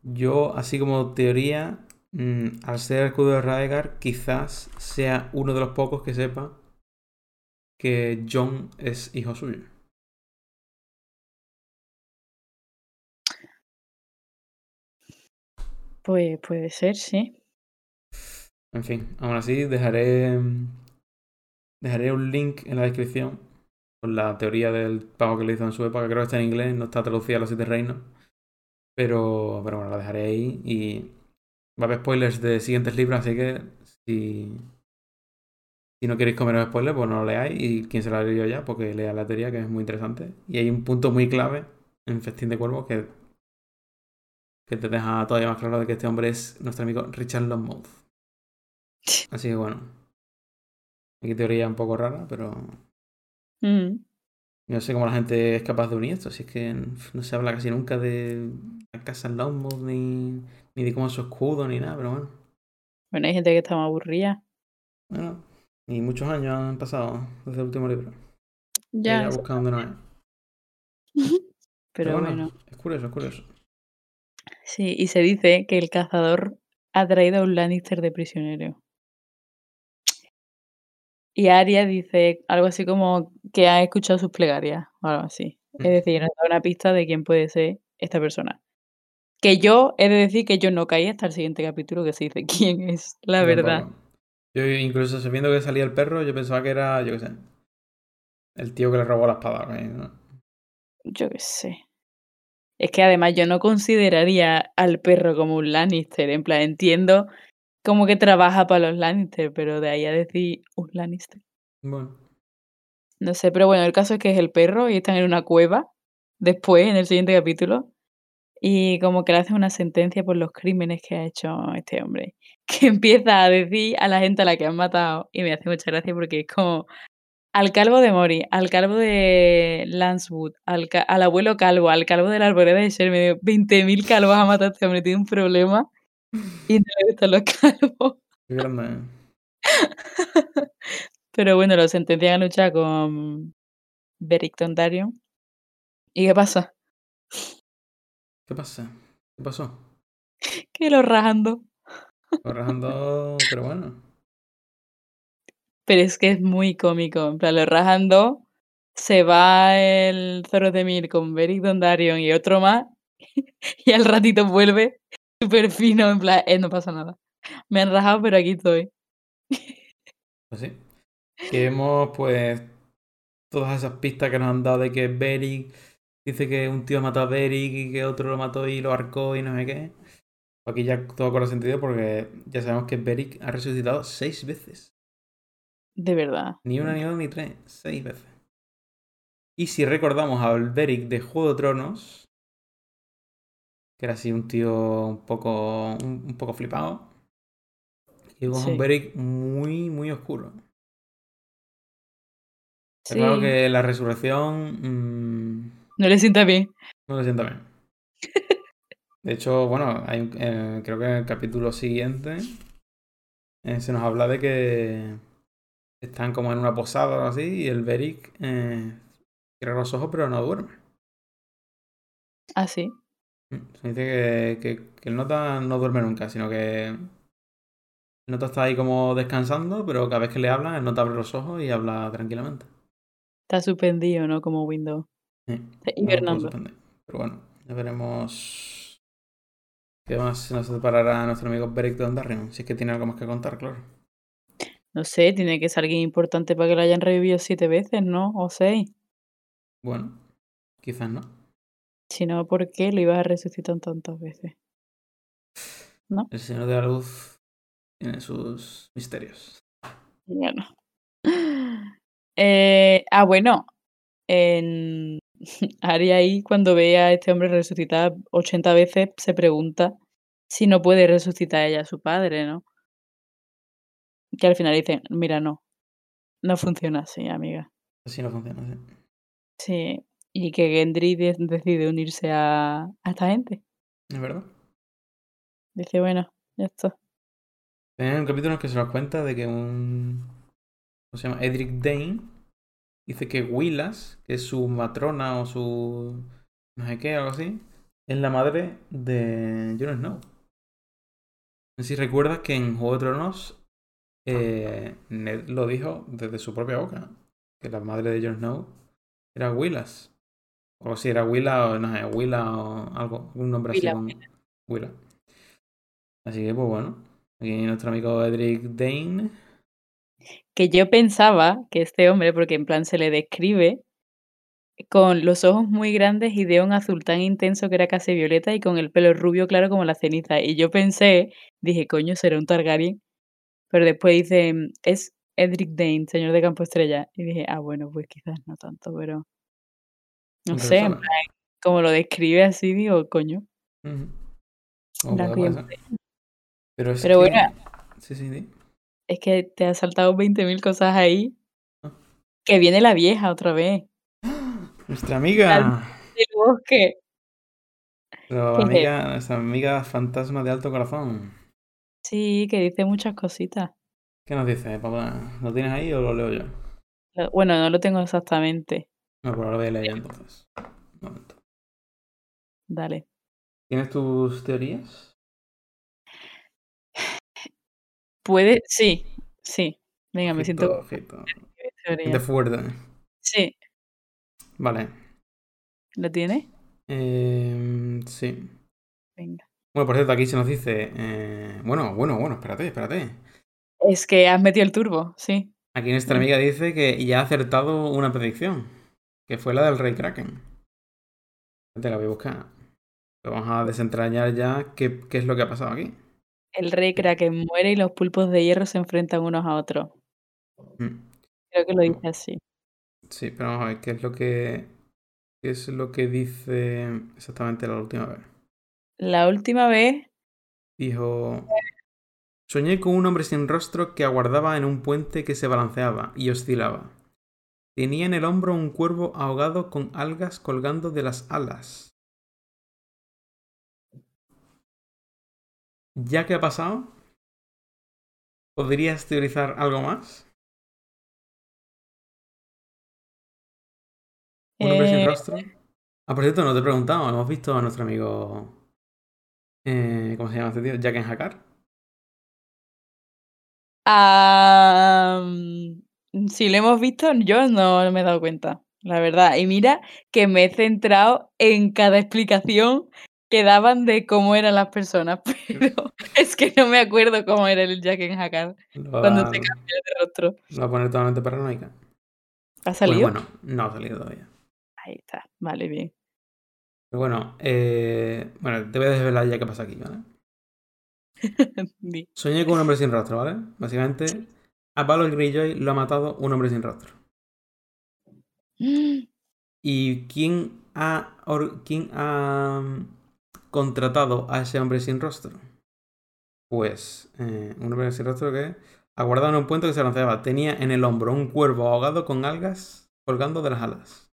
Yo, así como teoría, mm, al ser el escudo de Raegar, quizás sea uno de los pocos que sepa que John es hijo suyo. Pues puede ser, sí. En fin, aún así dejaré dejaré un link en la descripción con la teoría del pavo que le hizo en su época. Creo que está en inglés, no está traducida a los siete reinos. Pero, pero bueno, la dejaré ahí y va a haber spoilers de siguientes libros, así que si, si no queréis comer spoilers, pues no lo leáis. Y quien se lo ha leído ya, porque lea la teoría, que es muy interesante. Y hay un punto muy clave en Festín de Cuervos que, que te deja todavía más claro de que este hombre es nuestro amigo Richard Longmouth. Así que bueno. Aquí teoría un poco rara, pero Ujú. No sé cómo la gente es capaz de unir esto. Si es que no se habla casi nunca de la casa Longmouth ni, ni de cómo es su escudo ni nada, pero bueno. Bueno, hay gente que está más aburrida. Bueno, y muchos años han pasado desde el último libro. Ya, Ya buscando no es. pero bueno. Es curioso, es curioso. Sí, y se dice que el cazador ha traído a un Lannister de prisionero. Y Arya dice algo así como que ha escuchado sus plegarias o algo así. Es Mm. decir, nos da una pista de quién puede ser esta persona. Que yo he de decir que yo no caí hasta el siguiente capítulo que se dice quién es, la verdad. Yo incluso sabiendo que salía el perro, yo pensaba que era, yo qué sé, el tío que le robó la espada. Yo qué sé. Es que además yo no consideraría al perro como un Lannister. En plan, entiendo como que trabaja para los Lannister, pero de ahí a decir un Lannister. Bueno, No sé, pero bueno, el caso es que es el perro y están en una cueva después, en el siguiente capítulo. Y como que le hacen una sentencia por los crímenes que ha hecho este hombre. Que empieza a decir a la gente a la que han matado. Y me hace mucha gracia porque es como al calvo de Mori, al calvo de Lancewood, al, al abuelo calvo, al calvo de la arboleda de Sherman. 20.000 calvos ha matado a este hombre, tiene un problema. Y no le gustan los calvos. Pero bueno, lo sentencian a luchar con Beric Dondarrion. ¿Y qué pasa? ¿Qué pasa? ¿Qué pasó? Que lo rajando. Lo rajando, pero bueno. Pero es que es muy cómico. En plan, lo rajando. Se va el Zorro de Mir con Beric Dondarrion y otro más. Y al ratito vuelve súper fino. En plan, eh, no pasa nada. Me han rajado, pero aquí estoy. Pues sí. Que vemos, pues, todas esas pistas que nos han dado de que Beric dice que un tío mató a Beric y que otro lo mató y lo arcó y no sé qué. Aquí ya todo cobra sentido porque ya sabemos que Beric ha resucitado seis veces. De verdad. Ni una, ni dos, ni tres. Seis veces. Y si recordamos al Beric de Juego de Tronos, que era así un tío un poco, un, un poco flipado, y Sí. un Beric muy, muy oscuro. Sí. claro que la resurrección mm, No le sienta bien. no le sienta bien. De hecho, bueno, hay eh, creo que en el capítulo siguiente eh, se nos habla de que están como en una posada o así y el Beric eh, cierra los ojos pero no duerme. Ah, sí. Se dice que, que- que el nota no duerme nunca, sino que el nota está ahí como descansando, pero cada vez que le hablan, el nota abre los ojos y habla tranquilamente. Está suspendido, ¿no? Como Windows. Sí, Está hibernando. Pero bueno, ya veremos. ¿Qué más nos separará nuestro amigo Beric Dondarrion? Si es que tiene algo más que contar, claro. No sé, tiene que ser alguien importante para que lo hayan revivido siete veces, ¿no? O seis. Bueno, quizás no. Si no, ¿por qué lo ibas a resucitar tantas veces? ¿No? El Señor de la Luz tiene sus misterios. Bueno. Eh, ah, bueno. En Aria ahí, cuando ve a este hombre resucitar 80 veces, se pregunta si no puede resucitar ella a su padre, ¿no? Que al final dicen, mira, no. No funciona así, amiga. Así no funciona, sí. Sí. Y que Gendry de- decide unirse a, a esta gente. ¿Es verdad? Dice, bueno, ya está. Hay un capítulo en el que se nos cuenta de que un. ¿Cómo se llama? Edric Dane dice que Willas, que es su matrona o su. no sé qué, algo así, es la madre de Jon Snow. No sé si recuerdas que en Juego de Tronos eh, Ned lo dijo desde su propia boca, que la madre de Jon Snow era Willas. O si era Willa o no sé, Willa o algo, un nombre Willa, así. con- Willa. Así que, pues bueno. Aquí nuestro amigo Edric Dane. Que yo pensaba que este hombre, porque en plan se le describe con los ojos muy grandes y de un azul tan intenso que era casi violeta y con el pelo rubio claro como la ceniza. Y yo pensé, dije, coño, será un Targaryen. Pero después dice, es Edric Dane, señor de Campo Estrella. Y dije, ah, bueno, pues quizás no tanto, pero no sé, en sabe. plan, como lo describe así, digo, coño. Ujú. O Blanco puede y ser. Pero es Pero que... bueno. Sí, sí, sí. Es que te ha saltado 20.000 cosas ahí. Ah. Que viene la vieja otra vez. Nuestra amiga. Del bosque. Nuestra ¿Qué? amiga, nuestra amiga fantasma de alto corazón. Sí, que dice muchas cositas. ¿Qué nos dice, papá? ¿Lo tienes ahí o lo leo yo? Bueno, no lo tengo exactamente. No, pero lo voy a leer entonces. Un momento. Dale. ¿Tienes tus teorías? Puede, sí, sí. Venga, me siento. Gente fuerte. Sí, Vale. ¿lo tiene? Eh, sí. Venga. Bueno, por cierto, aquí se nos dice. eh, bueno, bueno, bueno, espérate, espérate. Es que has metido el turbo, sí. Aquí nuestra amiga dice que ya ha acertado una predicción, que fue la del Rey Kraken. Te la voy a buscar. Vamos a desentrañar ya qué, qué es lo que ha pasado aquí. El rey Kraken muere y los pulpos de hierro se enfrentan unos a otros. Mm, Creo que lo dice así. Sí, pero vamos a ver qué es lo que. qué es lo que dice exactamente la última vez. La última vez, Dijo. Soñé con un hombre sin rostro que aguardaba en un puente que se balanceaba y oscilaba. Tenía en el hombro un cuervo ahogado con algas colgando de las alas. Ya que ha pasado, ¿podrías teorizar algo más? ¿Un hombre sin eh, rostro? Ah, por cierto, no te he preguntado. ¿Hemos visto a nuestro amigo... eh, ¿Cómo se llama este tío? Jack en Hakar. ah, mm, si lo hemos visto, yo no me he dado cuenta, la verdad. Y mira que me he centrado en cada explicación que daban de cómo eran las personas, pero es que no me acuerdo cómo era el Jack en Hakar Lo cuando se cambia de rostro. lo va a poner totalmente paranoica. ¿Ha Pues salido? bueno, no ha salido todavía. Ahí está, vale, bien. Pero bueno, eh, bueno, te voy a desvelar ya qué pasa aquí, ¿vale? Soñé con un hombre sin rostro, ¿vale? Básicamente, a el Greyjoy lo ha matado un hombre sin rostro. ¿Y quién ha, or- quién ha mm, contratado a ese hombre sin rostro? Pues eh, un hombre sin rostro que aguardaba en un puente que se lanzaba. Tenía en el hombro un cuervo ahogado con algas colgando de las alas.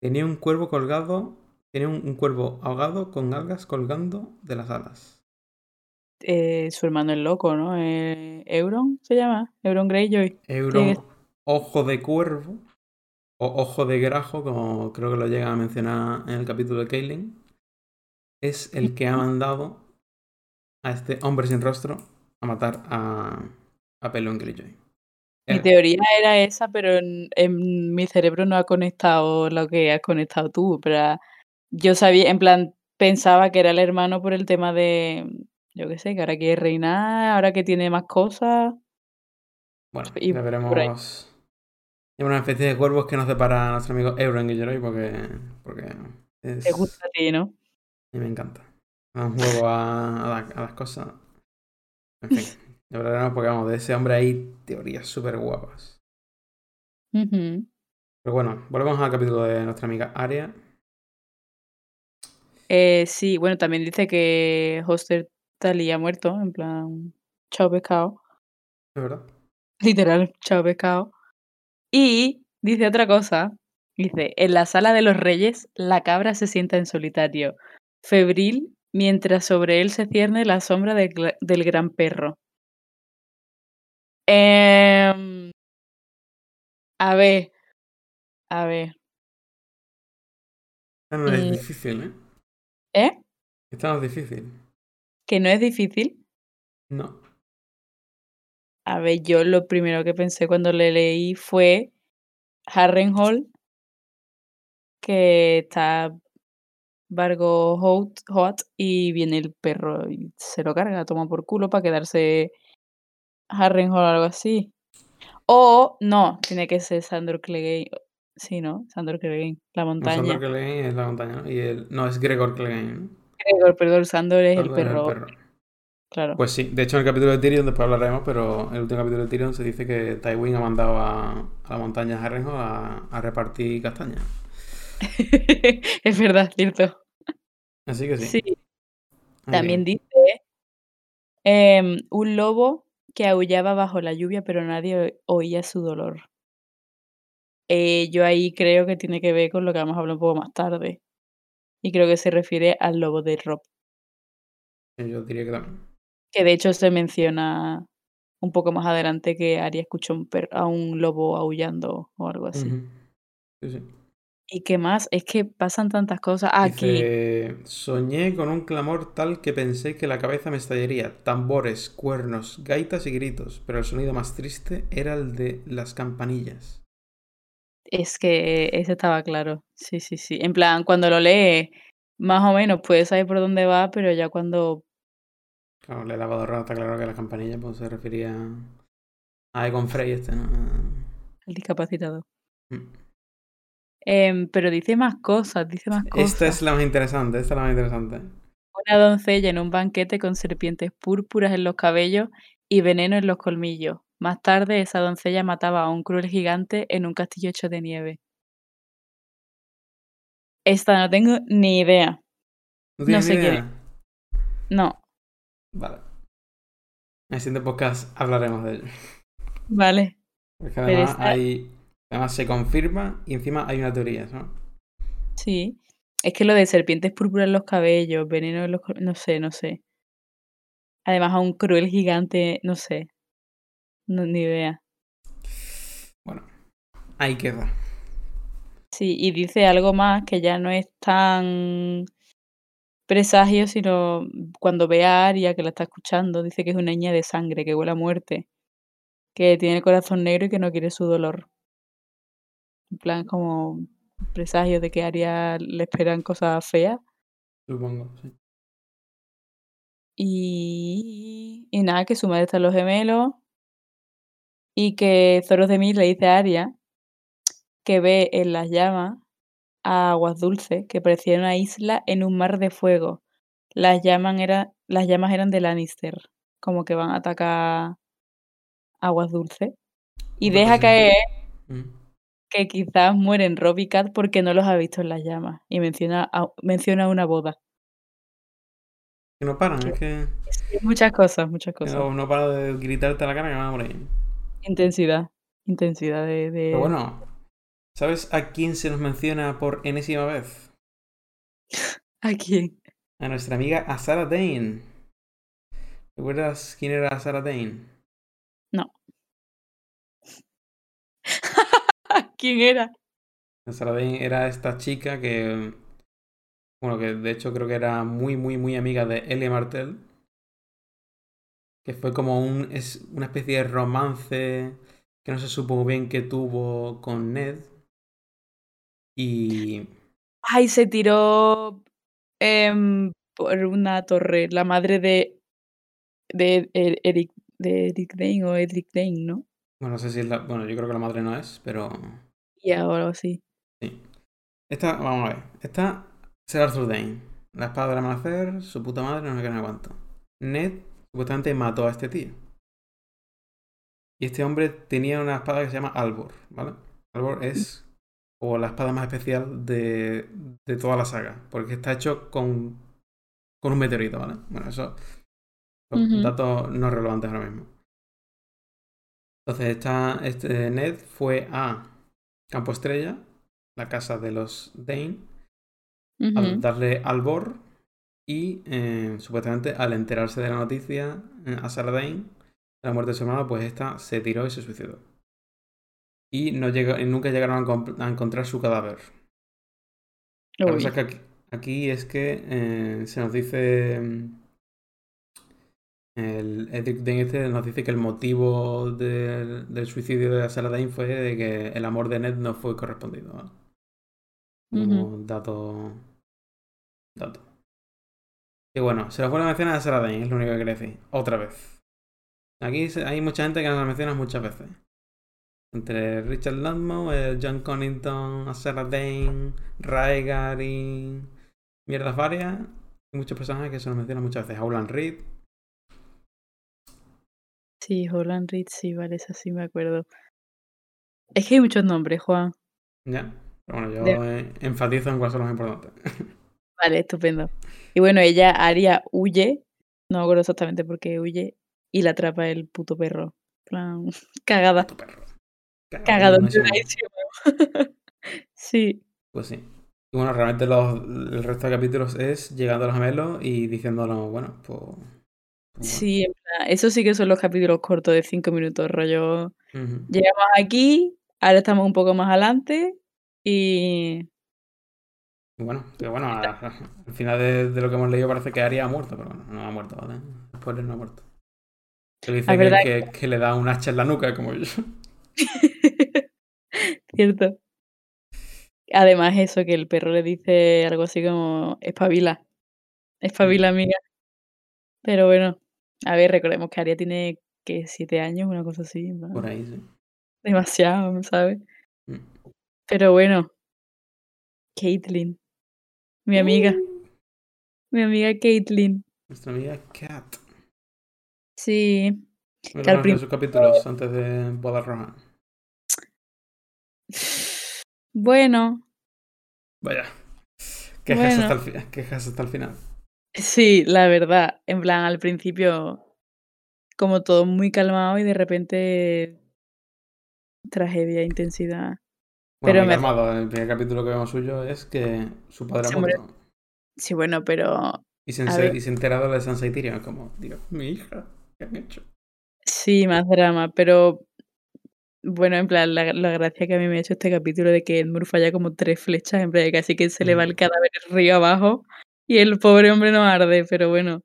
Tenía un cuervo colgado. Tenía un, un cuervo ahogado con algas colgando de las alas. Eh, su hermano es loco, ¿no? Eh, Euron se llama, Euron Greyjoy. Euron, ojo de cuervo, o ojo de grajo, como creo que lo llega a mencionar en el capítulo de Kaelin, es el que ha mandado a este hombre sin rostro a matar a, a Pelon Greyjoy. Mi teoría era esa, pero en, en mi cerebro no ha conectado lo que has conectado tú. Pero yo sabía, en plan, pensaba que era el hermano por el tema de, yo qué sé, que ahora quiere reinar, ahora que tiene más cosas. Bueno, Y ya veremos. Hay una especie de cuervos que nos separa a nuestro amigo Euron porque, porque es, Te gusta a ti, ¿no? y me encanta. Da un juego a, a la- a las cosas. En fin, ya veremos porque vamos, de ese hombre hay teorías súper guapas. Pero bueno, volvemos al capítulo de nuestra amiga Aria. Eh, sí, bueno, también dice que Hoster Tali ha muerto, en plan, chao pescado, ¿Es verdad? literal, chao pescado. Y dice otra cosa, dice, en la sala de los reyes, la cabra se sienta en solitario, febril, mientras sobre él se cierne la sombra del gran perro. Em, a ver, a ver, Esta no es difícil, ¿eh? ¿eh? Esta no es difícil. Que no es difícil. No. A ver, yo lo primero que pensé cuando le leí fue Harrenhal, que está Vargo Hout, Hoat y viene el perro y se lo carga, toma por culo para quedarse Harrenhal o algo así. O no, tiene que ser Sandor Clegane. Sí, ¿no? Sandor Clegane, la No, montaña. Sandor Clegane es la montaña, ¿no? Y el, no, es Gregor Clegane, ¿no? Gregor, perdón, Sandor es el perro, claro. Pues sí, de hecho en el capítulo de Tyrion después hablaremos, pero en el último capítulo de Tyrion se dice que Tywin ha mandado a, a la montaña Harrenhal a, a repartir castañas. es verdad, cierto. Así que sí. También dice em, un lobo que aullaba bajo la lluvia, pero nadie oía su dolor. Eh, yo ahí creo que tiene que ver con lo que vamos a hablar un poco más tarde. Y creo que se refiere al lobo de Rob, Yo diría que también. que de hecho se menciona un poco más adelante que Arya escuchó un per- a un lobo aullando o algo así. Sí, sí. ¿Y qué más? Es que pasan tantas cosas. Aquí, Dice, soñé con un clamor tal que pensé que la cabeza me estallaría. Tambores, cuernos, gaitas y gritos. Pero el sonido más triste era el de las campanillas. Es que ese estaba claro. Sí, sí, sí. En plan, cuando lo lees, más o menos puedes saber por dónde va, pero ya cuando Claro, le lavado ropa, está claro que las campanillas pues, se refería a Egon Frey este, ¿no? el discapacitado. Mm. Em, pero dice más cosas, dice más cosas. Esta es la más interesante, esta es la más interesante. Una doncella en un banquete con serpientes púrpuras en los cabellos y veneno en los colmillos. Más tarde, esa doncella mataba a un cruel gigante en un castillo hecho de nieve. Esta no tengo ni idea. ¿No sé quién? No, Vale. En el siguiente podcast hablaremos de ello. vale. Porque además esta- hay. Además se confirma y encima hay una teoría, ¿no? Sí. Es que lo de serpientes púrpuras en los cabellos, veneno en los... No sé, no sé. Además a un cruel gigante, no sé. No, ni idea. Bueno, ahí queda. Sí, y dice algo más que ya no es tan presagio, sino cuando ve a Aria que la está escuchando, dice que es una niña de sangre, que huele a muerte, que tiene el corazón negro y que no quiere su dolor. En plan, como presagio de que a Aria le esperan cosas feas. Supongo, sí. Y, y nada, que su madre está en los gemelos y que Zoros de Mil le dice a Aria que ve en las llamas a aguas dulces que parecía una isla en un mar de fuego. Las, llaman era, las llamas eran de Lannister, como que van a atacar aguas dulces. Y deja caer Mm. que quizás mueren Rob y Kat porque no los ha visto en las llamas. Y menciona, a- menciona una boda. Que no paran, es que. Muchas cosas, muchas cosas. no, no para de gritarte a la cara que van a morir. Intensidad. Intensidad de. de- Pero bueno, ¿sabes a quién se nos menciona por enésima vez? ¿A quién? A nuestra amiga a Sarah Dane. ¿Recuerdas quién era Sarah Dane? No. ¿Quién era? Sarah Dane era esta chica que. Bueno, que de hecho creo que era muy, muy, muy amiga de Elia Martell. Que fue como un, es una especie de romance que no se supo muy bien que tuvo con Ned. Y. Ay, se tiró Em, por una torre, la madre de de E Eric de Eric Dane o Edric Dane, ¿no? Bueno, no sé si es la. Bueno, yo creo que la madre no es, pero. Y ahora sí. Sí. Esta, vamos a ver. Esta será Arthur Dane. La espada del amanecer, su puta madre, no sé qué, no sé cuánto. Ned supuestamente mató a este tío. Y este hombre tenía una espada que se llama Albor, ¿vale? Albor es como la espada más especial de, de toda la saga, porque está hecho con, con un meteorito, ¿vale? Bueno, eso son datos no relevantes ahora mismo. Entonces, esta, este Ned fue a Campo Estrella, la casa de los Dane, a darle Albor y eh, supuestamente al enterarse de la noticia eh, a de la muerte de su hermano, pues esta se tiró y se suicidó. Y, no llegó, y nunca llegaron a, encon- a encontrar su cadáver. La Uy. cosa es que aquí, aquí es que eh, se nos dice. mm, El Edric este nos dice que el motivo del, del suicidio de Sarah Dane fue de que el amor de Ned no fue correspondido. Como dato. Dato. Y bueno, se lo vuelve a mencionar a Sarah Dane, es lo único que quiere decir. Otra vez. Aquí hay mucha gente que nos la menciona muchas veces. Entre Richard Ludmore, eh, John Connington, Sarah Dane, Raegar y mierdas varias. Hay muchos personajes que se nos mencionan muchas veces. Howland Reed. Sí, Holland Reed, sí, vale, esa sí me acuerdo. Es que hay muchos nombres, Juan. Ya. Pero bueno, yo De- eh, enfatizo en cuáles son los importantes. Vale, estupendo. Y bueno, ella, Aria, huye. No me acuerdo exactamente por qué huye. Y la atrapa el puto perro. En plan, cagada. Tu perro. Cagada. buenísimo. Sí. Pues sí. Y bueno, realmente los, el resto de capítulos es llegando a los gemelos y diciéndonos, bueno, pues. pues bueno. Sí, en plan, eso sí que son los capítulos cortos de cinco minutos, rollo. Llegamos aquí, ahora estamos un poco más adelante Y bueno, que bueno, a- al final de, de lo que hemos leído parece que Arya ha muerto, pero bueno, no ha muerto, ¿vale? Spoiler, no ha muerto. Se dice que, que, que le da un hacha en la nuca, como yo. Cierto. Además eso, que el perro le dice algo así como espabila. Espabila, amiga. Pero bueno, a ver, recordemos que Aria tiene que siete años, una cosa así. plan, Por ahí, sí. Demasiado, ¿sabes? Mm. Pero bueno. Caitlyn. Mi amiga. Uh, Mi amiga Caitlyn. nuestra amiga Kat. Sí. Que al sus capítulos antes de Boda Roja. Bueno, Vaya. Quejas, Bueno. hasta el, fi- quejas hasta el final. sí, la verdad. En plan, al principio, como todo muy calmado y de repente tragedia, intensidad. Bueno, Pero me- calmado. El primer capítulo que vemos suyo es que su padre ha muere. muerto. Sí, bueno, pero Y se, ver. y se entera de Sansa y Tyrion. Es como, Dios, mi hija, ¿qué han hecho? sí, más drama. Pero bueno, en plan, la, la gracia que a mí me ha hecho este capítulo de que Edmure falla como tres flechas, en plan, de casi que se le va Ujú. el cadáver río abajo y el pobre hombre no arde, pero bueno.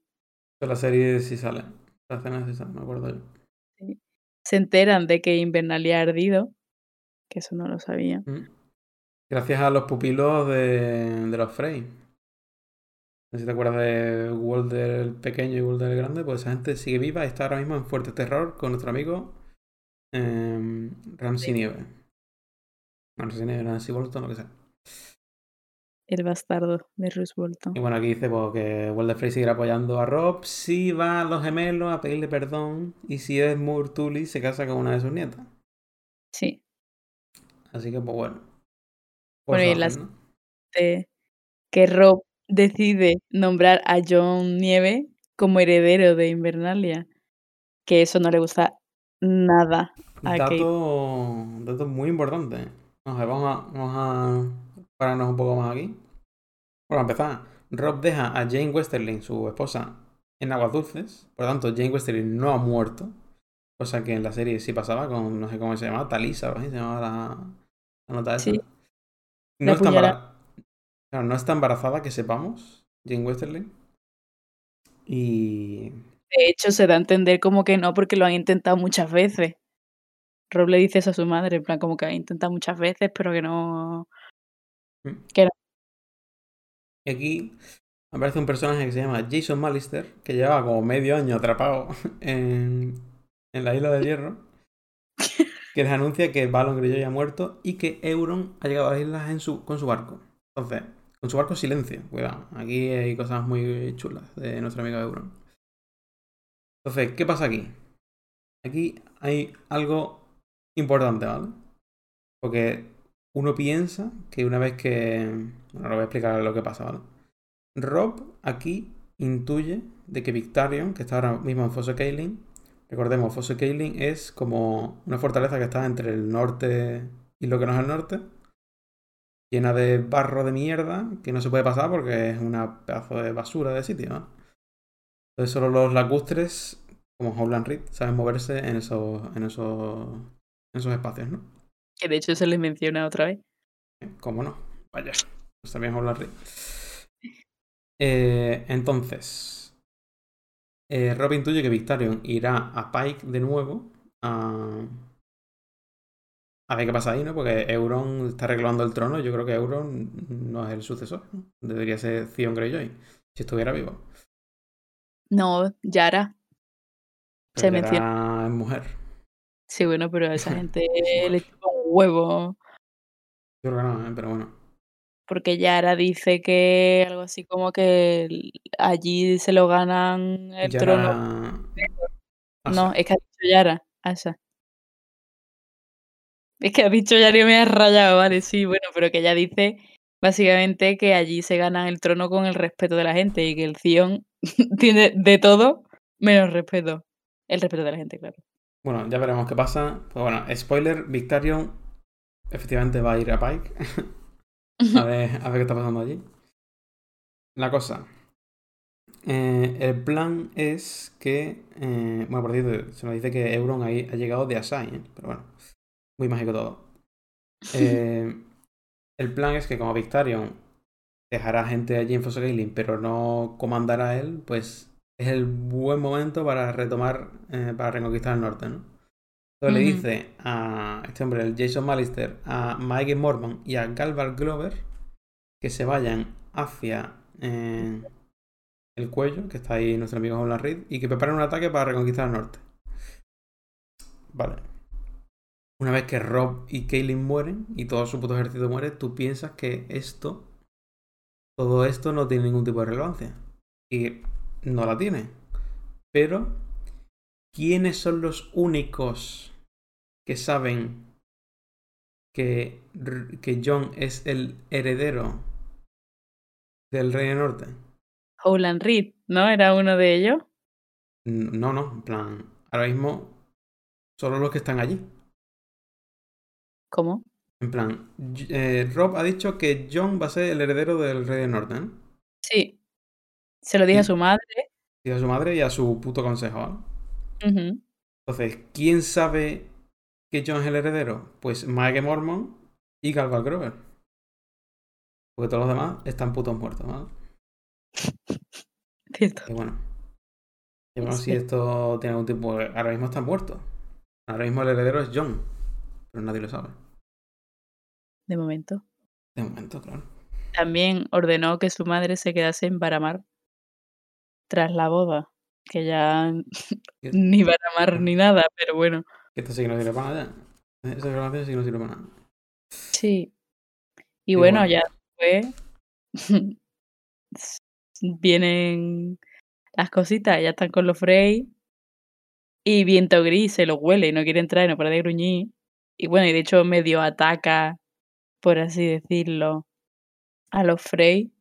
La serie sí sale. La escena sí sale, me acuerdo yo. Se enteran de que Invernalia ha ardido, que eso no lo sabía. Mm. Gracias a los pupilos de, de los Frey. No sé si te acuerdas de Walder el pequeño y Walder el grande, pues esa gente sigue viva y está ahora mismo en fuerte terror con nuestro amigo eh, Ramsey Nieve. Ramsey Nieve, Ramsey Bolton, lo que sea. El bastardo de Bruce Bolton. Y bueno, aquí dice pues, que Walder Frey seguirá apoyando a Rob si va a los gemelos a pedirle perdón y si Edmure Tully se casa con una de sus nietas. Sí. Así que, pues bueno. Bueno, y las- ¿no? que Rob decide nombrar a John Nieve como heredero de Invernalia. Que eso no le gusta nada a Kate. Dato, dato muy importante. Vamos a, vamos, a, vamos a pararnos un poco más aquí. Bueno, empezar, Rob deja a Jane Westerling, su esposa, en aguas dulces. Por lo tanto, Jane Westerling no ha muerto. Cosa que en la serie sí pasaba con, no sé cómo se llamaba, Talisa así, se llamaba la, la nota esa. Sí. No está, puñalada. embara- claro, no está embarazada, que sepamos, Jane Westerling. Y De hecho, se da a entender como que no, porque lo han intentado muchas veces. Rob le dice eso a su madre, en plan, como que ha intentado muchas veces, pero que no. Y aquí aparece un personaje que se llama Jason Mallister, que llevaba como medio año atrapado en, en la isla del hierro, que les anuncia que Balon Greyjoy ha muerto y que Euron ha llegado a las islas con su barco. Entonces, con su barco silencio, cuidado. Aquí hay cosas muy chulas de nuestro amigo Euron. Entonces, ¿qué pasa aquí? Aquí hay algo importante, ¿vale? Porque uno piensa que una vez que... Bueno, ahora voy a explicar lo que pasa, ¿vale? Rob aquí intuye de que Victarion, que está ahora mismo en Fosse Kaelin, recordemos, Fosse Kaelin es como una fortaleza que está entre el norte y lo que no es el norte, llena de barro de mierda que no se puede pasar porque es una pedazo de basura de sitio, ¿no? Entonces solo los lacustres, como Howland Reed, saben moverse en esos, en esos, en esos espacios, ¿no? Que de hecho se les menciona otra vez. ¿Cómo no? Vaya, pues también Howland Reed. Eh, entonces, eh, Rob intuye que Victarion irá a Pike de nuevo a, a ver qué pasa ahí, ¿no? Porque Euron está reclamando el trono. Yo creo que Euron no es el sucesor. ¿no? Debería ser Theon Greyjoy, si estuviera vivo. No, Yara. Se Pero menciona. Yara es mujer. Sí, bueno, pero a esa gente le chupa un huevo. Yo creo que no, ¿eh? pero bueno. Porque Yara dice que algo así como que allí se lo ganan el trono. No, es que ha dicho Yara. Asa. Es que ha dicho Yara y me ha rayado, vale, sí, bueno, pero que ella dice básicamente que allí se ganan el trono con el respeto de la gente y que el Zion tiene de todo menos respeto. El respeto de la gente, claro. Bueno, ya veremos qué pasa. Pues bueno, spoiler, Victarion efectivamente va a ir a Pike. a, ver, a ver qué está pasando allí. La cosa. eh, el plan es que. eh, bueno, por cierto, se nos dice que Euron ahí ha llegado de Asai, ¿eh? pero bueno, muy mágico todo. Eh, el plan es que como Victarion dejará gente allí en Fosso Caelin, pero no comandará él, pues es el buen momento para retomar, eh, para reconquistar el norte, ¿no? Entonces le dice a este hombre, el Jason Mallister, a Mike Mormon y a Galvar Glover que se vayan hacia eh, el cuello, que está ahí nuestro amigo Howland Reed, y que preparen un ataque para reconquistar el norte. Vale. Una vez que Rob y Kaylin mueren y todo su puto ejército muere, tú piensas que esto, todo esto no tiene ningún tipo de relevancia. Y no la tiene. Pero, ¿quiénes son los únicos que saben que, que John es el heredero del Rey del Norte? Howland Reed, ¿no? Era uno de ellos. No, no, en plan, ahora mismo solo los que están allí. ¿Cómo? En plan, eh, Rob ha dicho que John va a ser el heredero del Rey del Norte, ¿no? Sí. Se lo dije a su madre. Y a su madre y a su puto consejo, Entonces, ¿quién sabe que John es el heredero? Pues Mike Mormon y Galval Grover. Porque todos los demás están putos muertos, ¿vale? Cierto. Y bueno. Y bueno, si Sí. esto tiene algún tipo. Ahora mismo están muertos. Ahora mismo el heredero es John. Pero nadie lo sabe. De momento. De momento, claro. También ordenó que su madre se quedase en Baramar tras la boda. Que ya ni Baramar ni nada, pero bueno. esto sí que no sirve para nada. Esa grabación sí que no sirve para nada. Sí. Y Y bueno, bueno. ya después vienen las cositas, ya están con los Frey. Y Viento Gris se lo huele y no quiere entrar y no para de gruñir. Y bueno, y de hecho medio ataca, por así decirlo, a los Frey.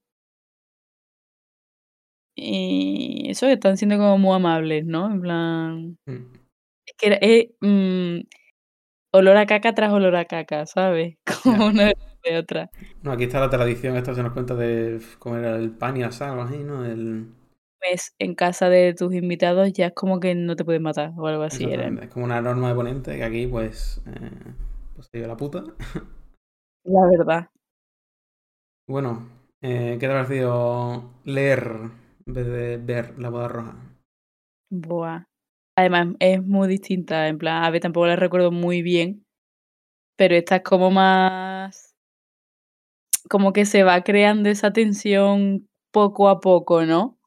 Y eso están siendo como muy amables, ¿no? En plan. Mm. Es que era, es, mm, olor a caca tras olor a caca, ¿sabes? Como una de otra. No, aquí está la tradición, esta se nos cuenta de cómo era el pan y así, ¿no? El... Ves en casa de tus invitados ya es como que no te pueden matar o algo así. Era. Es como una norma de ponente que aquí, pues, eh, pues se dio la puta. La verdad. Bueno, eh, ¿qué te ha parecido leer ver la boda roja? Buah. Además, es muy distinta. En plan, a ver, tampoco la recuerdo muy bien. Pero esta es como más. Como que se va creando esa tensión poco a poco, ¿no?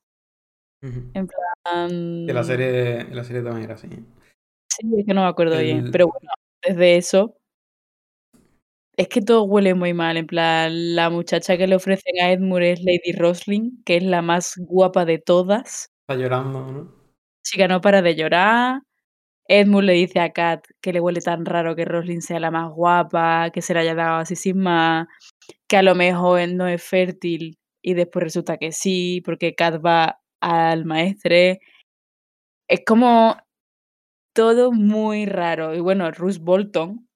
En plan... Que la serie, la serie también era así. Sí, es que no me acuerdo bien. Pero bueno, desde eso. Es que todo huele muy mal. En plan, la muchacha que le ofrecen a Edmure es Lady Rosling, que es la más guapa de todas. Está llorando, ¿no? Chica no para de llorar. Edmund le dice a Kat que le huele tan raro que Rosling sea la más guapa, que se la haya dado así sin más, que a lo mejor no es fértil y después resulta que sí, porque Kat va al maestre. Es como todo muy raro. Y bueno, Ruth Bolton,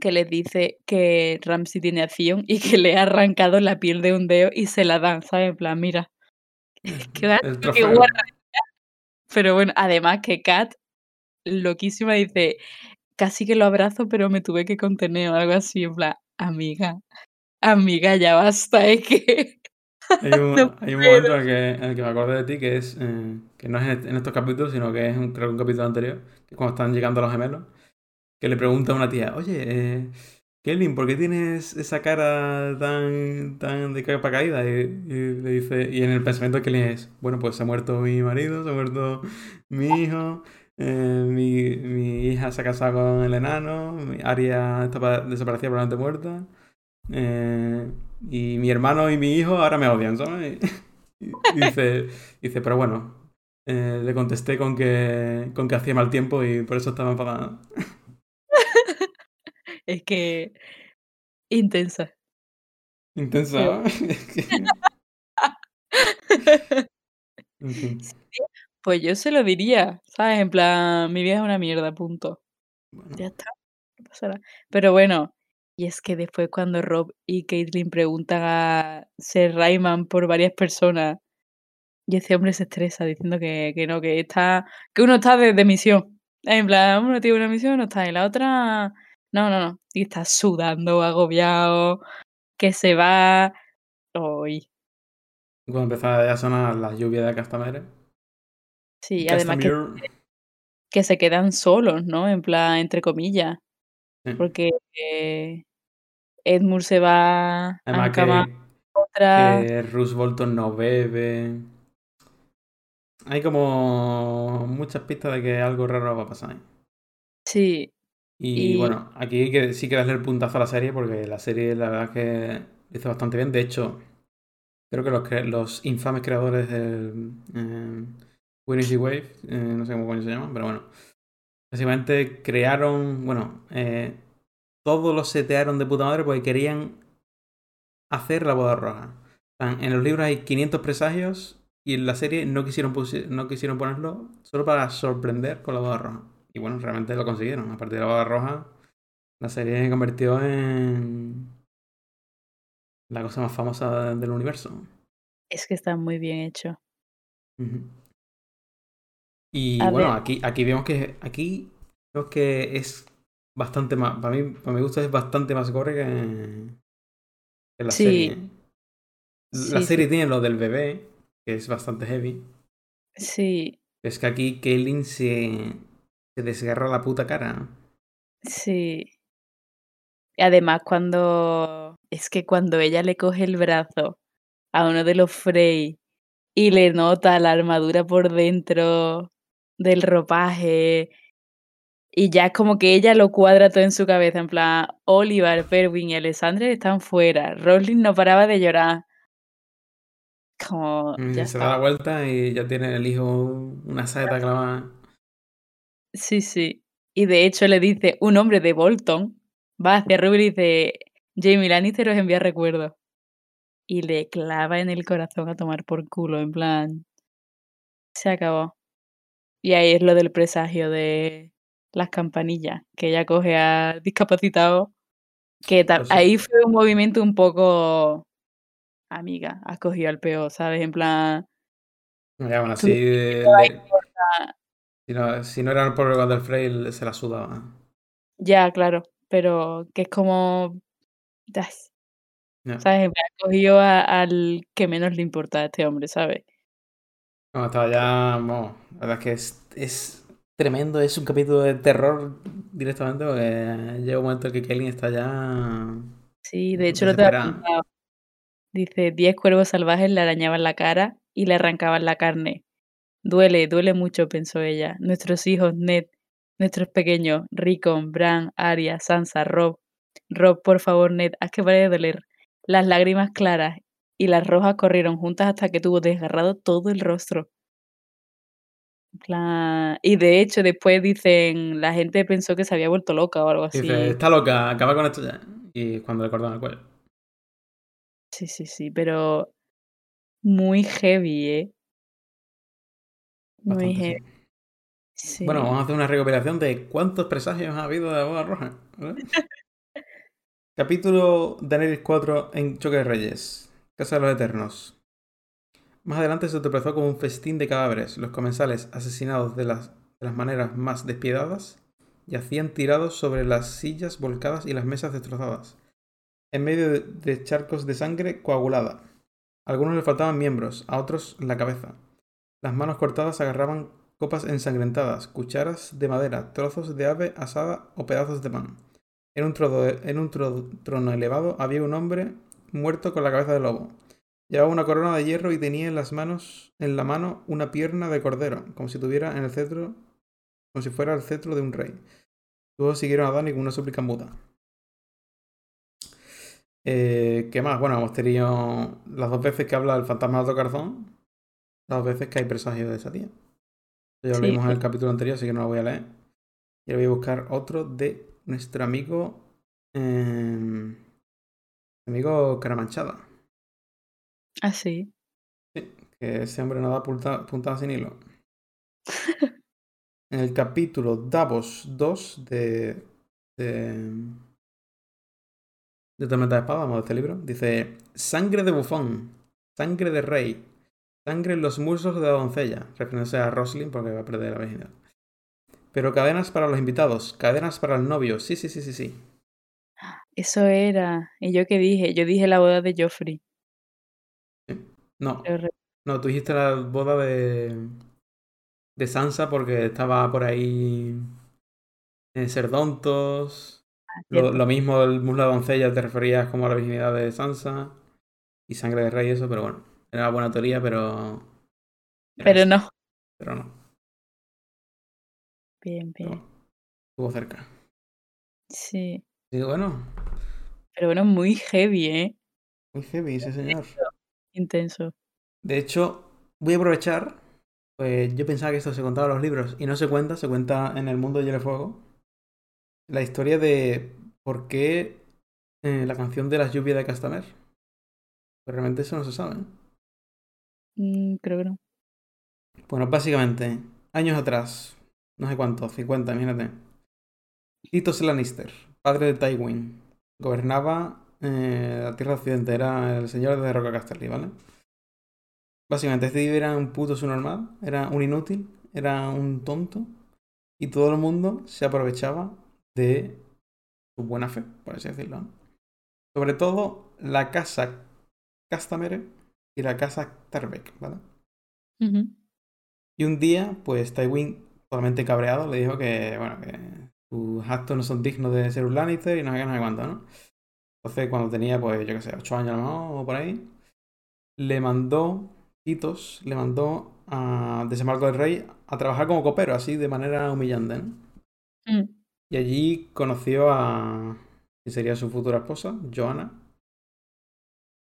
que les dice que Ramsey tiene acción y que le ha arrancado la piel de un dedo y se la dan, ¿sabes? En plan, mira. Trofeo. guarra. Pero bueno, además que Kat, loquísima, dice, casi que lo abrazo, pero me tuve que contener o algo así, en plan, amiga, amiga, ya basta, es que... Hay un, No hay un momento en el, que, en el que me acordé de ti que es eh, que no es en, estos capítulos, sino que es un, creo que un capítulo anterior, que cuando están llegando los gemelos, que le pregunta a una tía, oye, eh, Kelvin, ¿por qué tienes esa cara tan, tan de capa caída? Y, le dice, y en el pensamiento de Kelvin es, bueno, pues se ha muerto mi marido, se ha muerto mi hijo, eh, mi, mi hija se ha casado con el enano, mi Aria está pa- desaparecida probablemente muerta. Eh, y mi hermano y mi hijo ahora me odian, ¿sabes? Y dice, dice, pero bueno, eh, le contesté con que, con que hacía mal tiempo y por eso estaba enfadada. Es que... Intensa. Intensa, En Pues yo se lo diría, ¿sabes? En plan, mi vida es una mierda, punto. bueno. Ya está, no pasa nada. Pero bueno, y es que después cuando Rob y Caitlyn preguntan a Rayman por varias personas, y ese hombre se estresa diciendo que, que no, que está, que uno está de, de misión. En plan, uno tiene una misión, no está, y la otra, no, no, no. Y está sudando, agobiado, que se va. Hoy. Cuando empezaba a sonar la lluvia de Castamere. Sí, además que, que se quedan solos, ¿no? En plan, entre comillas. Sí. Porque eh, Edmure se va a Además encamar que, otra. que Bolton no bebe. Hay como muchas pistas de que algo raro va a pasar. Sí, Y, Y- bueno, aquí que, sí que darle el puntazo a la serie porque la serie la verdad es que lo hizo bastante bien. De hecho, creo que los, cre- los infames creadores del eh, Winnie the Wave, eh, no sé cómo coño se llaman, pero bueno, básicamente crearon, bueno, eh, todos los setearon de puta madre porque querían hacer la boda roja. En los libros hay 500 presagios y en la serie no quisieron, no quisieron ponerlo solo para sorprender con la boda roja. Y bueno, realmente lo consiguieron. A partir de la boda roja, la serie se convirtió en la cosa más famosa del universo. es que está muy bien hecho. Y A bueno, ver. aquí, aquí vemos que aquí vemos que es bastante más, para mí, para mi gusto es bastante más gore que, que la Sí. serie. La Sí, serie sí. tiene lo del bebé, que es bastante heavy. Sí, Es que aquí Kaylin se, se desgarra la puta cara. sí. Y además cuando es que cuando ella le coge el brazo a uno de los Frey y le nota la armadura por dentro del ropaje y ya es como que ella lo cuadra todo en su cabeza, en plan, Oliver, Perwin y Alessandra están fuera. Rowling no paraba de llorar. Como, ya se da la vuelta y ya tiene el hijo una saeta clavada. Sí, sí. Y de hecho le dice, un hombre de Bolton va hacia Ruby y dice, Jamie Lannister os envía recuerdos. Y le clava en el corazón a tomar por culo, en plan, se acabó. Y ahí es lo del presagio de las campanillas, que ella coge a discapacitado, que ta- Pues ahí fue un movimiento un poco, amiga, has cogido al peor, ¿sabes? En plan, Ya, bueno, Tú- así de- de- si, no, si no era el pobre del Frey, se la sudaba. ya, claro, pero que es como. ¿sabes? Plan, ha cogido a- al que menos le importa a este hombre, ¿sabes? No, estaba ya. Vamos, la verdad es que es, es tremendo, es un capítulo de terror directamente, porque llega un momento en que Kaylin está ya. Sí, de hecho lo te. Dice, diez cuervos salvajes le arañaban la cara y le arrancaban la carne. Duele, duele mucho, pensó ella. Nuestros hijos, Ned, nuestros pequeños, Rickon, Bran, Arya, Sansa, Rob. Rob, por favor, Ned, haz que pare de doler. Las lágrimas claras y las rojas corrieron juntas hasta que tuvo desgarrado todo el rostro. Y de hecho, después dicen, la gente pensó que se había vuelto loca o algo así. Dice, está loca, acaba con esto ya. Y cuando le cortan el cuello. Sí, sí, sí, pero muy heavy, ¿eh? Muy heavy. Bueno, vamos a hacer una recopilación de cuántos presagios ha habido de boda roja. Capítulo Daenerys 4 en Choque de Reyes. Casa de los Eternos. Más adelante se tropezó con un festín de cadáveres. Los comensales, asesinados de las, maneras más despiedadas, yacían tirados sobre las sillas volcadas y las mesas destrozadas, en medio de, de charcos de sangre coagulada. A algunos les faltaban miembros, a otros la cabeza. Las manos cortadas agarraban copas ensangrentadas, cucharas de madera, trozos de ave asada o pedazos de pan. En un, trono elevado había un hombre muerto con la cabeza de lobo. Llevaba una corona de hierro y tenía en las manos, en la mano, una pierna de cordero, como si tuviera en el cetro, como si fuera el cetro de un rey. Luego siguieron a Dani con una súplica muda. Eh, ¿Qué más? Bueno, hemos tenido las dos veces que habla el fantasma de Carzón, las veces que hay presagio de esa tía. Ya lo vimos en el capítulo anterior, así que no lo voy a leer. Y ahora voy a buscar otro de nuestro amigo. Eh, amigo Caramanchada. Ah, sí. Sí, que ese hombre no da puntada sin hilo. en el capítulo Davos 2 de. de. de Tormenta de Espada, vamos, de este libro, dice: Sangre de bufón, sangre de rey, Sangre en los muslos de la doncella, refiriéndose a Roslin porque va a perder la virginidad. Pero cadenas para los invitados, cadenas para el novio, sí, sí, sí, sí, sí. Eso era. ¿Y yo qué dije? Yo dije la boda de Joffrey. No. No, tú dijiste la boda de. de Sansa porque estaba por ahí. en Serdontos. Ah, lo, lo, mismo el muslo de doncella te referías como a la virginidad de Sansa. Y sangre de rey, eso, pero bueno. Era buena teoría, pero. pero no. Pero no. Bien, bien. estuvo cerca. Sí. Sí, bueno. Pero bueno, muy heavy, ¿eh? Muy heavy, sí, señor. Intenso. De hecho, voy a aprovechar. Pues yo pensaba que esto se contaba en los libros y no se cuenta, se cuenta en el mundo de Hielo Fuego. La historia de por qué eh, la canción de las lluvias de Castamer. Pues realmente eso no se sabe. ¿eh? Mm, creo que no. Bueno, básicamente, años atrás, no sé cuánto, 50, imagínate. Tito Lannister, padre de Tywin, gobernaba eh, la Tierra Occidente, era el señor de Roca Casterly, ¿vale? Básicamente, este tío era un puto subnormal, era un inútil, era un tonto, y todo el mundo se aprovechaba de su buena fe, por así decirlo. Sobre todo la casa Castamere y la casa Tarbeck, ¿vale? Y un día, pues Tywin, totalmente cabreado, le dijo que, bueno, que tus actos no son dignos de ser un Lannister y no sé qué, no sé cuánto, ¿no? Entonces, cuando tenía, pues, yo qué sé, ocho años o o por ahí, le mandó, Titos, le mandó a Desembarco del Rey a trabajar como copero, así de manera humillante, ¿no? Mm. Y allí conoció a, que sería su futura esposa, Joanna,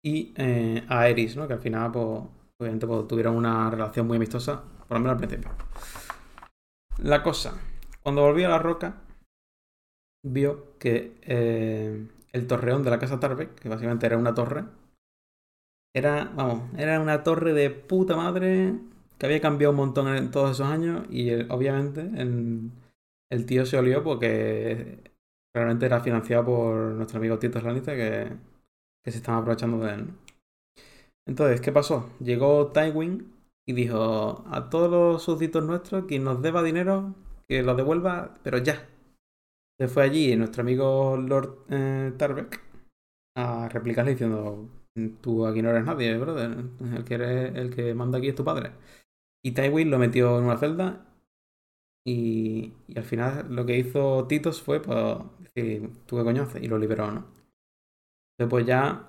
y eh, a Eris, ¿no? Que al final, pues, obviamente, pues, tuvieron una relación muy amistosa, por lo menos al principio. La cosa, cuando volvió a la roca, vio que eh, el torreón de la casa Tarbeck, que básicamente era una torre, era, vamos, era una torre de puta madre que había cambiado un montón en todos esos años y obviamente el, tío se olió porque realmente era financiado por nuestro amigo Tito Lanista que que se estaban aprovechando de él. Entonces, ¿qué pasó? Llegó Tywin y dijo a todos los súbditos nuestros, quien nos deba dinero, que lo devuelva, pero ya. Se fue allí nuestro amigo Lord eh, Tarbeck a replicarle diciendo, tú aquí no eres nadie, brother. El que, eres, el que manda aquí es tu padre. Y Tywin lo metió en una celda y, al final lo que hizo Titos fue pues, decir, tú qué coño y lo liberó, ¿no? Después ya